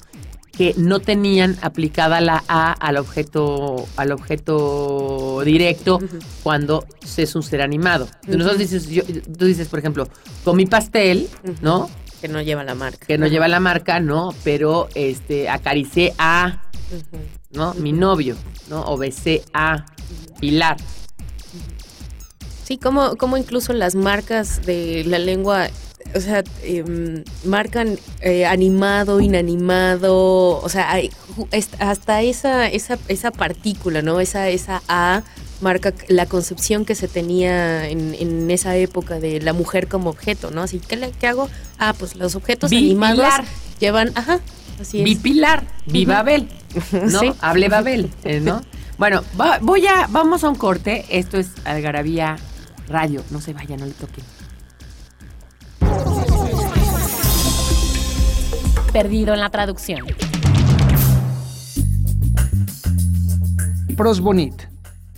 que no tenían aplicada la A al objeto, al objeto directo cuando se es un ser animado. Entonces, nosotros dices, yo- tú dices, por ejemplo, comí pastel, ¿no? Que no lleva la marca. Que no lleva la marca, ¿no? Pero este acaricié a, ¿no? Mi novio, ¿no? O besé a Pilar. Sí, como, como incluso las marcas de la lengua, o sea, em, marcan eh, animado, inanimado, o sea, hay hasta esa, esa, esa partícula, ¿no? Esa, esa A marca la concepción que se tenía en, en esa época de la mujer como objeto, ¿no? Así, ¿qué, le, qué hago? Ah, pues los objetos Bipilar. animados llevan, ajá, así es. Vi Pilar, vi Babel, ¿no? Sí. Hable Babel, eh, ¿no? Bueno, va- voy a, vamos a un corte. Esto es Algarabía Radio. No se vaya, no le toquen. Perdido en la traducción. Prosbonit,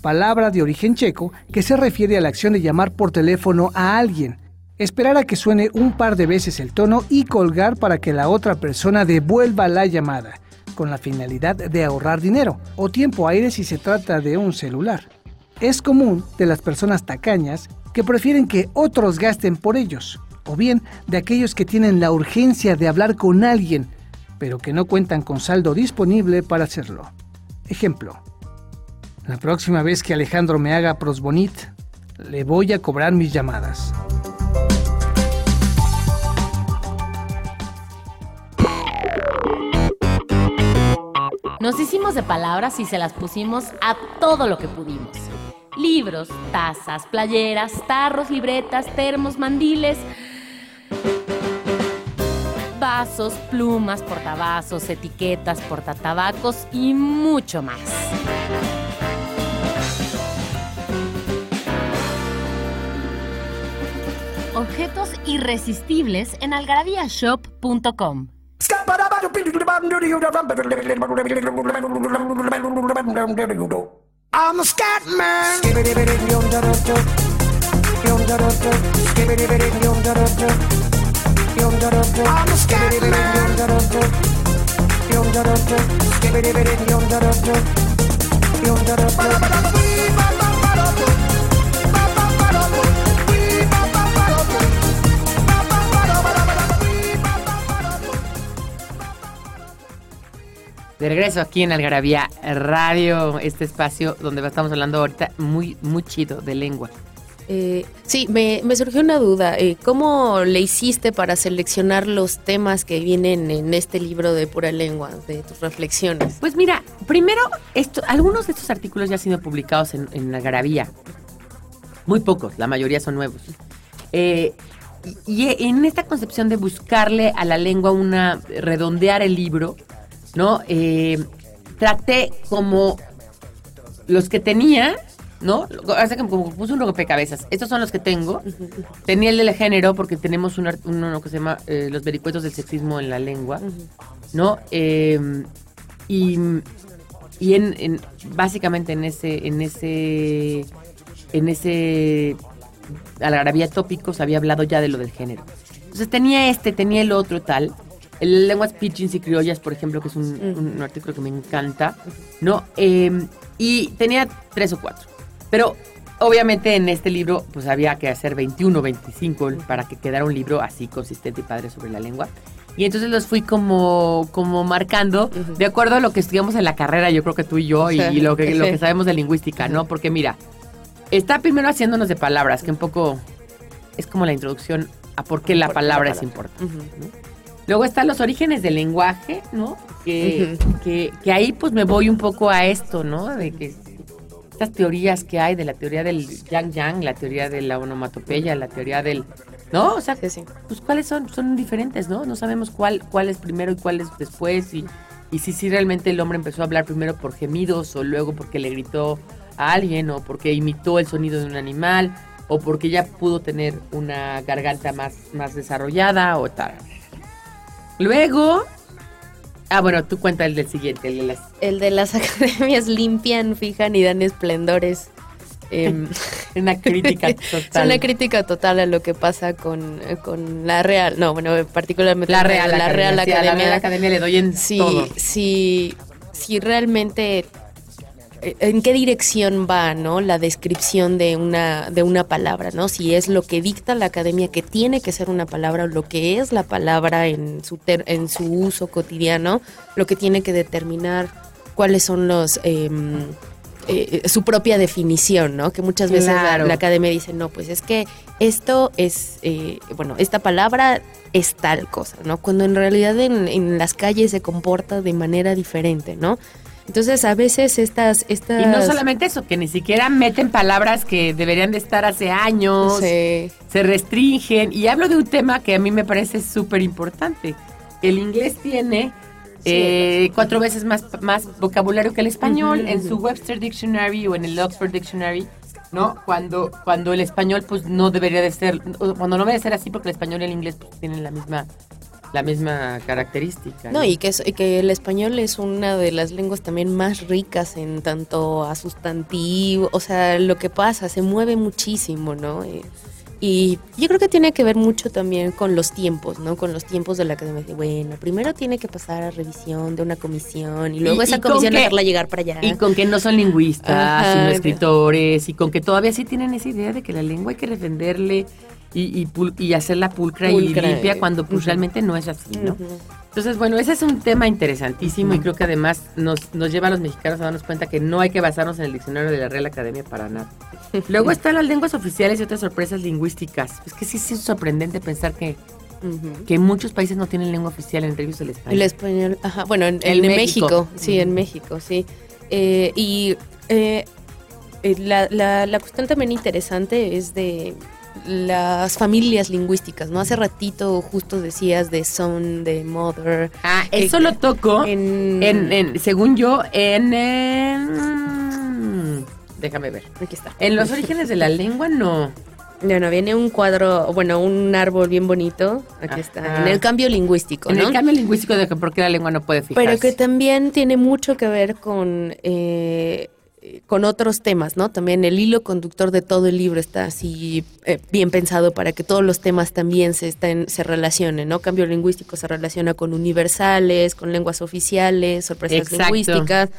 palabra de origen checo que se refiere a la acción de llamar por teléfono a alguien, esperar a que suene un par de veces el tono y colgar para que la otra persona devuelva la llamada, con la finalidad de ahorrar dinero o tiempo aire si se trata de un celular. Es común de las personas tacañas que prefieren que otros gasten por ellos, o bien de aquellos que tienen la urgencia de hablar con alguien, pero que no cuentan con saldo disponible para hacerlo. Ejemplo, la próxima vez que Alejandro me haga prosbonit, le voy a cobrar mis llamadas. Nos hicimos de palabras y se las pusimos a todo lo que pudimos. Libros, tazas, playeras, tarros, libretas, termos, mandiles, vasos, plumas, portavasos, etiquetas, portatabacos y mucho más. Objetos irresistibles en algarabíashop.com. De regreso aquí en Algarabía Radio, este espacio donde estamos hablando ahorita muy, muy chido de lengua. Eh, sí, me, me surgió una duda. eh, ¿Cómo le hiciste para seleccionar los temas que vienen en este libro de pura lengua, de tus reflexiones? Pues mira, primero, esto, algunos de estos artículos ya han sido publicados en, en Algarabía. Muy pocos, la mayoría son nuevos. Eh, y, y en esta concepción de buscarle a la lengua una, redondear el libro, ¿no? Eh, traté como los que tenía, ¿no? Hace como, como puse un rompecabezas. Estos son los que tengo. Tenía el del género porque tenemos un, ar- uno que se llama eh, Los vericuetos del sexismo en la lengua, ¿no? Eh, y y en, en- básicamente en ese en ese en ese algarabía tópicos había hablado ya de lo del género. Entonces tenía este, tenía el otro tal. El lenguas pidgins y criollas, por ejemplo, que es un, un artículo que me encanta, ¿no? Eh, y tenía tres o cuatro. Pero obviamente en este libro pues había que hacer 21, 25 para que quedara un libro así consistente y padre sobre la lengua. Y entonces los fui como, como marcando de acuerdo a lo que estudiamos en la carrera, yo creo que tú y yo, y, y lo, que, lo que sabemos de lingüística, ¿no? Porque mira, está primero haciéndonos de palabras, que un poco es como la introducción a por qué la palabra es importante. ¿no? Luego están los orígenes del lenguaje, ¿no? Que, que, que ahí pues me voy un poco a esto, ¿no? De que estas teorías que hay, de la teoría del yang yang, la teoría de la onomatopeya, la teoría del... ¿No? O sea, Sí, sí. pues cuáles son, son diferentes, ¿no? No sabemos cuál, cuál es primero y cuál es después y, y si, si realmente el hombre empezó a hablar primero por gemidos o luego porque le gritó a alguien o porque imitó el sonido de un animal o porque ya pudo tener una garganta más, más desarrollada o tal. Luego, ah bueno, tú cuenta el del siguiente, el de las... El de las academias limpian, fijan y dan esplendores. Em, Una crítica es total. una crítica total a lo que pasa con, eh, con la Real, no, bueno, particularmente La Real, la Real Academia. Sí, a la. Real Academia le doy en si, todo. si, si realmente en qué dirección va, ¿no? La descripción de una, de una palabra, ¿no? Si es lo que dicta la academia que tiene que ser una palabra o lo que es la palabra en su, ter- en su uso cotidiano, lo que tiene que determinar cuáles son los... em, eh, su propia definición, ¿no? Que muchas veces la- academia dice, no, pues es que esto es, eh, bueno, esta palabra es tal cosa, ¿no? Cuando en realidad en, en las calles se comporta de manera diferente, ¿no? Entonces a veces estas... estas Y no solamente eso, que ni siquiera meten palabras que deberían de estar hace años, Sí. se restringen. Y hablo de un tema que a mí me parece súper importante. El inglés tiene eh, cuatro veces más, más vocabulario que el español en su Webster Dictionary o en el Oxford Dictionary, ¿no? Cuando, cuando el español pues no debería de ser, cuando no debe ser así porque el español y el inglés pues, tienen la misma, la misma característica. No, y que, es- y que el español es una de las lenguas también más ricas en tanto a sustantivo, o sea, lo que pasa, se mueve muchísimo, ¿no? Y yo creo que tiene que ver mucho también con los tiempos, ¿no? Con los tiempos de la academia. De, bueno, primero tiene que pasar a revisión de una comisión y luego Y- esa y comisión que- dejarla llegar para allá. Y con que no son lingüistas, Ajá, sino escritores, y con que todavía sí tienen esa idea de que la lengua hay que defenderle y, y, pul- y hacerla pulcra, Pulcra, y limpia eh. cuando pues realmente no es así, ¿no? Entonces, bueno, ese es un tema interesantísimo y creo que además nos, nos lleva a los mexicanos a darnos cuenta que no hay que basarnos en el diccionario de la Real Academia para nada. Luego están las lenguas oficiales y otras sorpresas lingüísticas. Es que sí, sí es sorprendente pensar que, que muchos países no tienen lengua oficial entre ellos el español. El español, ajá, bueno, en, En en México. México. sí, en México, sí. Eh, y eh, eh, la, la, la cuestión también interesante es de las familias lingüísticas, ¿no? Hace ratito justo decías de son, de mother. Ah, que- eso lo toco. En, En, en- según yo, en, en- Déjame ver. Aquí está. En los orígenes de la lengua, no. Bueno, viene un cuadro, bueno, un árbol bien bonito. Aquí Ajá. está. En el cambio lingüístico, En ¿no? el cambio lingüístico de que por qué la lengua no puede fijarse. Pero que también tiene mucho que ver con, eh, con otros temas, ¿no? También el hilo conductor de todo el libro está así eh, bien pensado para que todos los temas también se, estén, se relacionen, ¿no? Cambio lingüístico se relaciona con universales, con lenguas oficiales, sorpresas Exacto. lingüísticas,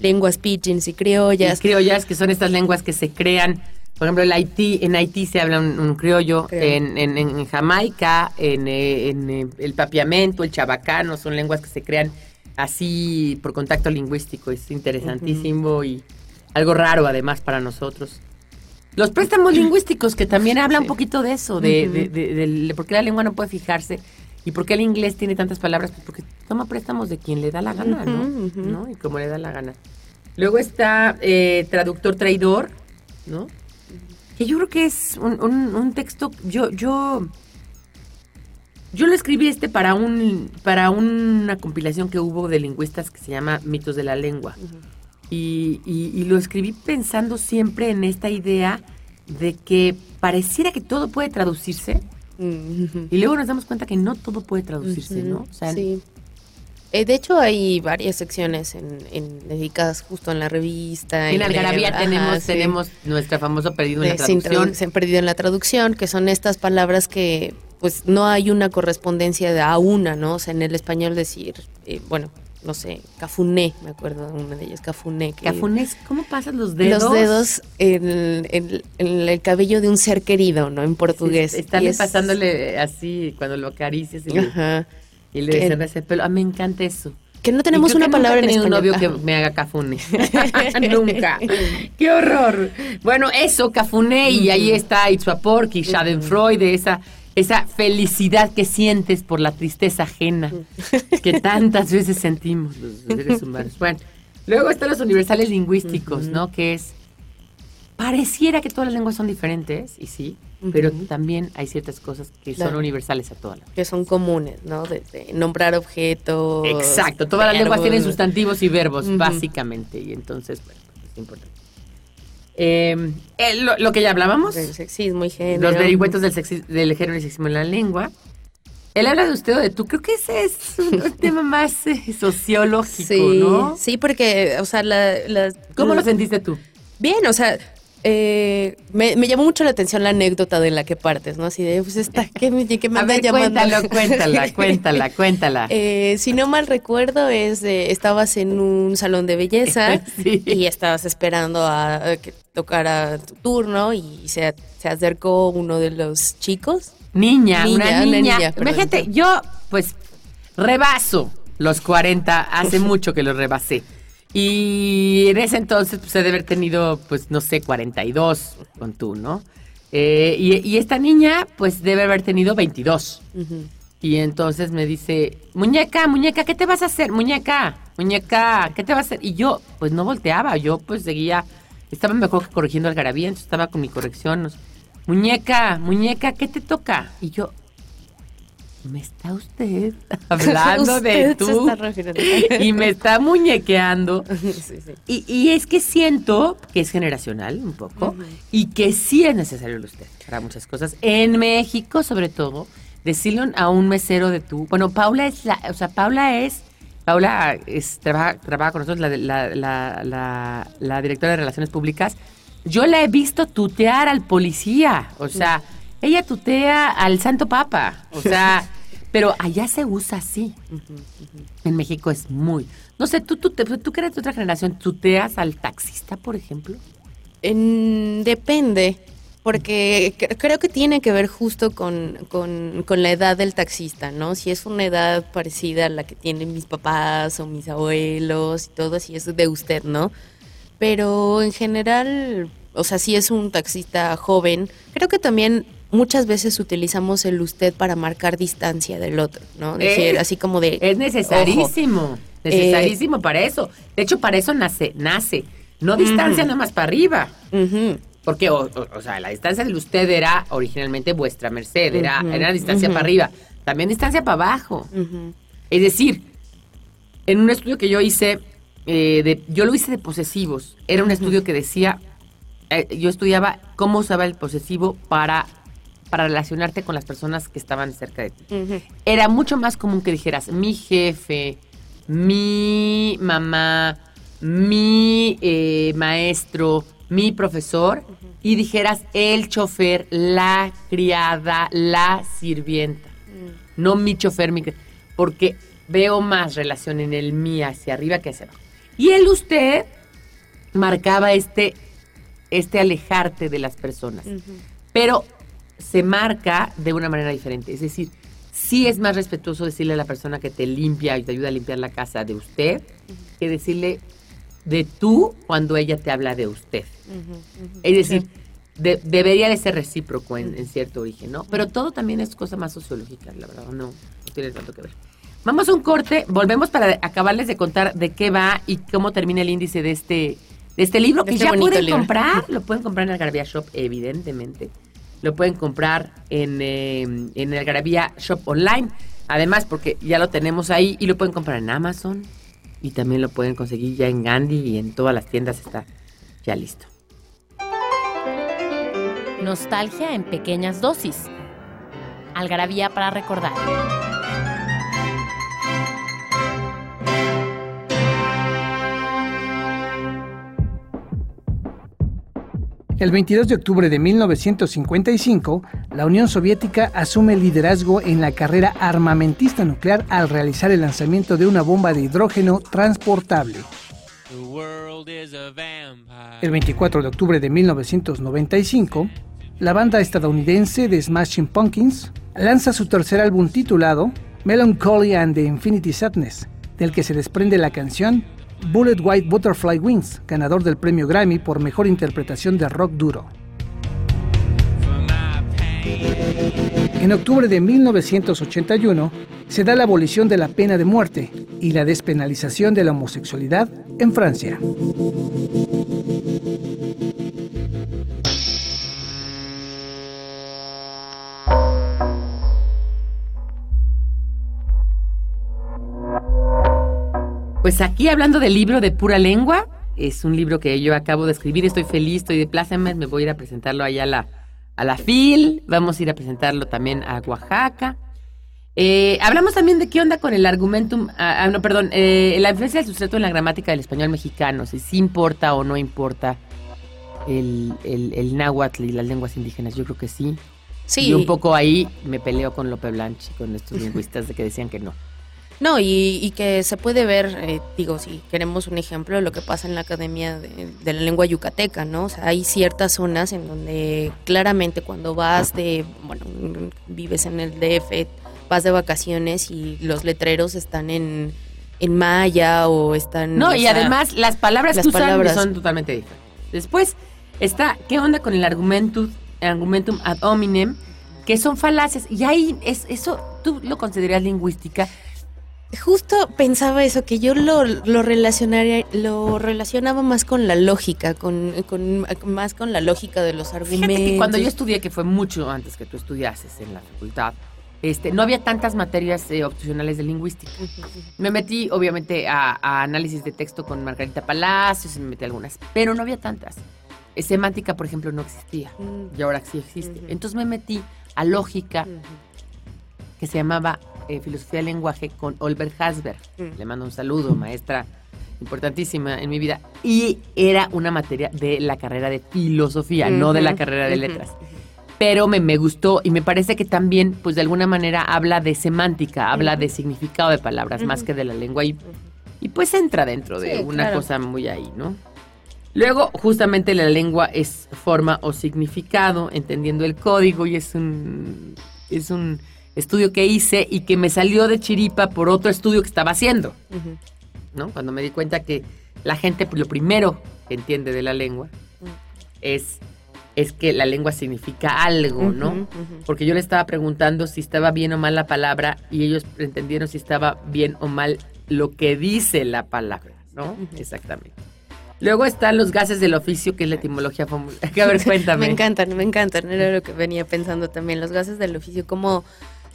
lenguas pidgins y criollas. Y criollas, que son estas lenguas que se crean. Por ejemplo, el Haití, en Haití se habla un, un criollo, Criollo. en, en- en Jamaica, en, eh, en, eh, el papiamento, el chabacano, son lenguas que se crean así por contacto lingüístico. Es interesantísimo y algo raro además para nosotros. Los préstamos lingüísticos, que también habla un poquito de eso, de, de- de- del- de por qué la lengua no puede fijarse y por qué el inglés tiene tantas palabras, pues porque toma préstamos de quien le da la gana, ¿no? ¿no? Y como le da la gana. Luego está eh, traductor traidor, ¿no? Que yo creo que es un, un- un texto, yo, yo, yo lo escribí este para un, para una compilación que hubo de lingüistas que se llama Mitos de la Lengua. Y, y- y lo escribí pensando siempre en esta idea de que pareciera que todo puede traducirse y luego nos damos cuenta que no todo puede traducirse, ¿no? O sea, sí. Eh, de hecho, hay varias secciones en, en- dedicadas justo en la revista. en Algarabía Ajá, tenemos, sí. tenemos nuestra famosa perdido en la de traducción. tradu- se han perdido en la traducción, que son estas palabras que pues no hay una correspondencia de a una, ¿no? O sea, en el español decir, eh, bueno, no sé, Cafuné, me acuerdo de una de ellas, Cafuné. que- Cafunes, ¿cómo pasas los dedos? Los dedos en, en- en el cabello de un ser querido, ¿no? En portugués. Sí, están Y es- pasándole así cuando lo acaricias y le, y le desenredas el pelo. Ah, me encanta eso. Que no tenemos una que nunca palabra he en tenido un novio que me haga cafune. nunca. ¡Qué horror! Bueno, eso, cafune, y ahí está Itzuapork y Schadenfreude, esa, esa felicidad que sientes por la tristeza ajena que tantas veces sentimos los seres humanos. Bueno, luego están los universales lingüísticos, ¿no? Que es. Pareciera que todas las lenguas son diferentes, y sí, pero también hay ciertas cosas que son universales a todas las que son comunes, ¿no? Desde nombrar objetos. Exacto, todas las lenguas tienen sustantivos y verbos, básicamente, y entonces, bueno, pues, es importante. Eh, eh, lo, lo que ya hablábamos, Del sexismo y género. los vericuetos del, sexi- del género y sexismo en la lengua. Él habla de usted o de tú, creo que ese es un, un tema más eh, sociológico, Sí, ¿no? sí, porque, o sea, la, la- ¿Cómo lo sentiste tú? Bien, o sea, eh, me, me llamó mucho la atención la anécdota de la que partes, ¿no? Así de, pues está, que me, que me A anda ver, llamando. cuéntalo, cuéntala, cuéntala, cuéntala. Eh, si no mal recuerdo, es de, estabas en un salón de belleza Sí. y estabas esperando a, a que tocara tu turno y se, se acercó uno de los chicos. Niña, Niña, una niña. niña. Imagínate, yo, pues, rebaso los 40, hace mucho que los rebasé. Y en ese entonces, pues, he de haber tenido, pues, no sé, 42 con tú, ¿no? Eh, y, y esta niña, pues, debe haber tenido 22. Y entonces me dice, muñeca, muñeca, ¿qué te vas a hacer? Muñeca, muñeca, ¿qué te vas a hacer? Y yo, pues, no volteaba, yo, pues, seguía, estaba mejor que corrigiendo algarabía, entonces estaba con mi corrección. no sé. Muñeca, muñeca, ¿qué te toca? Y yo, ¿me está usted hablando de Usted tú? y me está muñequeando. Sí, sí. Y, y es que siento que es generacional un poco y que sí es necesario el usted para muchas cosas. En México, sobre todo, decirle a un mesero de tú. Bueno, Paula es la, o sea, Paula es, Paula es, trabaja, trabaja con nosotros, la, la, la directora de Relaciones Públicas. Yo la he visto tutear al policía, o sea, ella tutea al Santo Papa, o sea, pero allá se usa así. En México es muy. No sé, tú, tú, te- tú que eres de otra generación, ¿tuteas al taxista, por ejemplo? En- depende, porque cre- creo que tiene que ver justo con, con- con la edad del taxista, ¿no? Si es una edad parecida a la que tienen mis papás o mis abuelos y todo, si es de usted, ¿no? Pero en general, o sea, si es un taxista joven, creo que también muchas veces utilizamos el usted para marcar distancia del otro, ¿no? Decir, Es- así como de... Es necesarísimo, necesarísimo para eso. De hecho, para eso nace, nace. No distancia nada más para arriba. "Ojo". Porque, o, o- o sea, la distancia del usted era originalmente vuestra merced, era, era distancia para arriba. También distancia para abajo. Es decir, en un estudio que yo hice, eh, de, yo lo hice de posesivos. Era un estudio que decía, eh, yo estudiaba cómo usaba el posesivo para, para relacionarte con las personas que estaban cerca de ti. Era mucho más común que dijeras mi jefe, mi mamá, mi eh, maestro, mi profesor, y dijeras el chofer, la criada, la sirvienta no mi chofer, mi... porque veo más relación en el mí hacia arriba que hacia abajo. Y el usted marcaba este, este alejarte de las personas, pero se marca de una manera diferente. Es decir, sí es más respetuoso decirle a la persona que te limpia y te ayuda a limpiar la casa de usted que decirle de tú cuando ella te habla de usted. Es decir, de- debería de ser recíproco en, en cierto origen, ¿no? Pero todo también es cosa más sociológica, la verdad, no, no tiene tanto que ver. Vamos a un corte, volvemos para acabarles de contar de qué va y cómo termina el índice de este, de este libro, que Este ya pueden libro. comprar, lo pueden comprar en Algarabía Shop, evidentemente. Lo pueden comprar en, eh, en el Algarabía Shop online. Además, porque ya lo tenemos ahí y lo pueden comprar en Amazon. Y también lo pueden conseguir ya en Gandhi y en todas las tiendas está ya listo. Nostalgia en pequeñas dosis. Algarabía para recordar. El 22 de octubre de 1955, la Unión Soviética asume el liderazgo en la carrera armamentista nuclear al realizar el lanzamiento de una bomba de hidrógeno transportable. El 24 de octubre de 1995, la banda estadounidense de Smashing Pumpkins lanza su tercer álbum titulado Melancholy and the Infinity Sadness, del que se desprende la canción Bullet White Butterfly Wings, ganador del premio Grammy por mejor interpretación de rock duro. En octubre de 1981 se da la abolición de la pena de muerte y la despenalización de la homosexualidad en Francia. Pues aquí hablando del libro de pura lengua, es un libro que yo acabo de escribir, estoy feliz, estoy de plácemes, me voy a ir a presentarlo allá a la, a la FIL, vamos a ir a presentarlo también a Oaxaca. Eh, hablamos también de qué onda con el argumentum, ah, ah, no, perdón, eh, la influencia del sustrato en la gramática del español mexicano, si sí importa o no importa el, el, el náhuatl y las lenguas indígenas, yo creo que sí. Sí. Y un poco ahí me peleo con Lope Blanche, con estos lingüistas de que decían que no. No, y, y que se puede ver, eh, digo, si queremos un ejemplo, lo que pasa en la Academia de, de la Lengua Yucateca, ¿no? O sea, hay ciertas zonas en donde claramente cuando vas de, bueno, vives en el DF, vas de vacaciones y los letreros están en, en maya o están... No, o y sea, además las palabras las que usan palabras. son totalmente diferentes. Después está, ¿qué onda con el argumentum, argumentum ad hominem? Que son falaces. Y ahí, es, eso, ¿tú lo consideras lingüística? Justo pensaba eso, que yo lo, lo, relacionaría, lo relacionaba más con la lógica, con, con- más con la lógica de los argumentos. Fíjate que cuando yo estudié, que fue mucho antes que tú estudiases en la facultad, este, no había tantas materias eh, opcionales de lingüística. Me metí, obviamente, a, a análisis de texto con Margarita Palacios, me metí a algunas, pero no había tantas. Eh, semántica, por ejemplo, no existía, Mm. y ahora sí existe. Entonces me metí a lógica. Que se llamaba eh, Filosofía del Lenguaje, con Olbert Hasberg. Mm. Le mando un saludo, maestra importantísima en mi vida. Y era una materia de la carrera de filosofía, no de la carrera de letras pero me, me gustó y me parece que también, pues de alguna manera habla de semántica, habla de significado de palabras más que de la lengua y, y pues entra dentro de Sí, una claro. cosa muy ahí, ¿no? Luego, justamente la lengua es forma o significado, entendiendo el código y es un, es un estudio que hice y que me salió de chiripa por otro estudio que estaba haciendo. ¿no? Cuando me di cuenta que la gente, lo primero que entiende de la lengua Mm. es, es que la lengua significa algo, ¿no? Porque yo le estaba preguntando si estaba bien o mal la palabra y ellos entendieron si estaba bien o mal lo que dice la palabra, ¿no? Exactamente. Luego están los gases del oficio, que es la etimología formal. A ver, cuéntame. Me encantan, me encantan. Era lo que venía pensando también. Los gases del oficio, cómo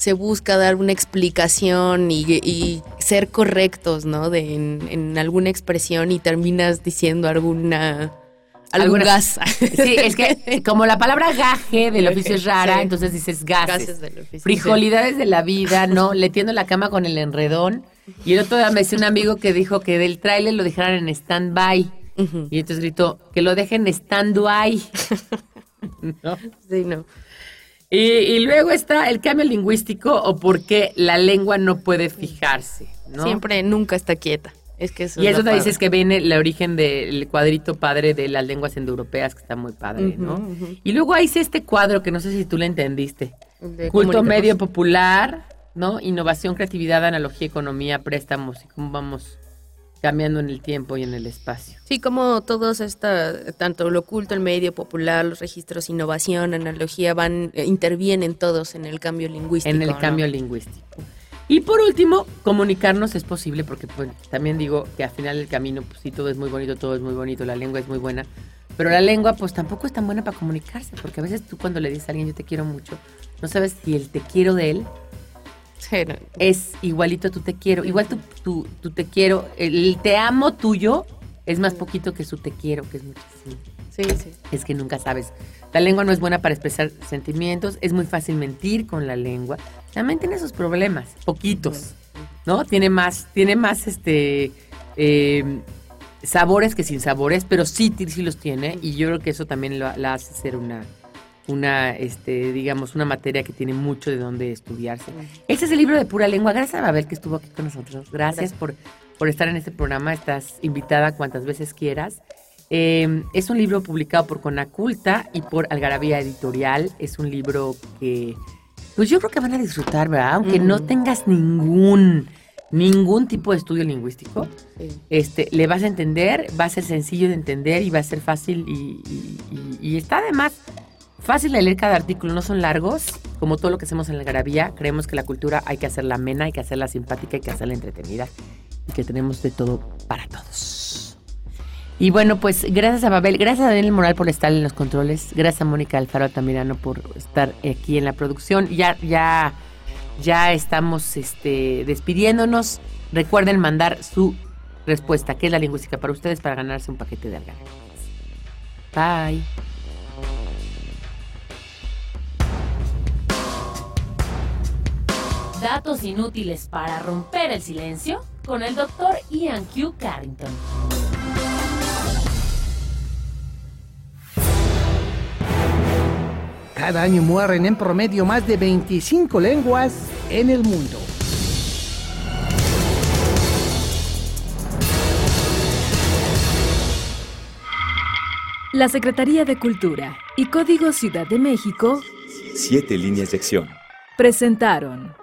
se busca dar una explicación y, y ser correctos, ¿no? De, en, en alguna expresión y terminas diciendo alguna. Algún Alguna- gas. Sí, es que como la palabra gaje del oficio es rara, Sí. entonces dices gases. Gases del oficio. Frijolidades de la vida, ¿no? Le tiendo la cama con el enredón. Y el otro día me decía un amigo que dijo que del tráiler lo dejaran en stand-by. Ujú. Y entonces gritó, que lo dejen stand-by. ¿No? Sí, no. Y, y luego está el cambio lingüístico o por qué la lengua no puede fijarse, ¿no? Siempre, nunca está quieta. Es que eso Y es eso te dices que viene el origen del cuadrito padre de las lenguas indoeuropeas, que está muy padre, ¿no? Y luego hay este cuadro que no sé si tú le entendiste. De Culto medio popular, ¿no? Innovación, creatividad, analogía, economía, préstamos y cómo vamos cambiando en el tiempo y en el espacio. Sí, como todos esta, tanto lo oculto, el medio popular, los registros, innovación, analogía, van, eh, intervienen todos en el cambio lingüístico. en el ¿no? cambio lingüístico. Y por último, comunicarnos es posible, porque pues, también digo que al final del camino, pues sí, todo es muy bonito, todo es muy bonito, la lengua es muy buena, pero la lengua pues tampoco es tan buena para comunicarse, porque a veces tú cuando le dices a alguien yo te quiero mucho, no sabes si el te quiero de él Sí, no. es igualito tu te quiero. Igual tu, tu, tu te quiero, el te amo tuyo es más poquito que su te quiero, que es muchísimo. sí, sí. Es que nunca sabes. La lengua no es buena para expresar sentimientos, es muy fácil mentir con la lengua. También tiene sus problemas, poquitos, ¿no? Tiene más, tiene más este, eh, sabores que sin sabores, pero sí, sí los tiene y yo creo que eso también lo- la hace ser una, una este, digamos, una materia que tiene mucho de dónde estudiarse. Este es el libro de pura lengua. Gracias a Babel que estuvo aquí con nosotros. Gracias, por, por estar en este programa. Estás invitada cuantas veces quieras. Eh, es un libro publicado por Conaculta y por Algarabía Editorial. Es un libro que, pues yo creo que van a disfrutar, ¿verdad? Aunque no tengas ningún, ningún tipo de estudio lingüístico, este, le vas a entender, va a ser sencillo de entender y va a ser fácil y, y- y- y está además fácil de leer cada artículo, no son largos, como todo lo que hacemos en la Algarabía. Creemos que la cultura hay que hacerla amena, hay que hacerla simpática, hay que hacerla entretenida y que tenemos de todo para todos. Y bueno, pues gracias a Babel, gracias a Daniel Moral por estar en los controles, gracias a Mónica Alfaro Altamirano por estar aquí en la producción. Ya, ya, ya estamos este, despidiéndonos. Recuerden mandar su respuesta, que es la lingüística para ustedes, para ganarse un paquete de algarabías. Bye. Datos inútiles para romper el silencio con el doctor Ian Q. Carrington. Cada año mueren en promedio más de 25 lenguas en el mundo. La Secretaría de Cultura y Código Ciudad de México Siete líneas de acción. presentaron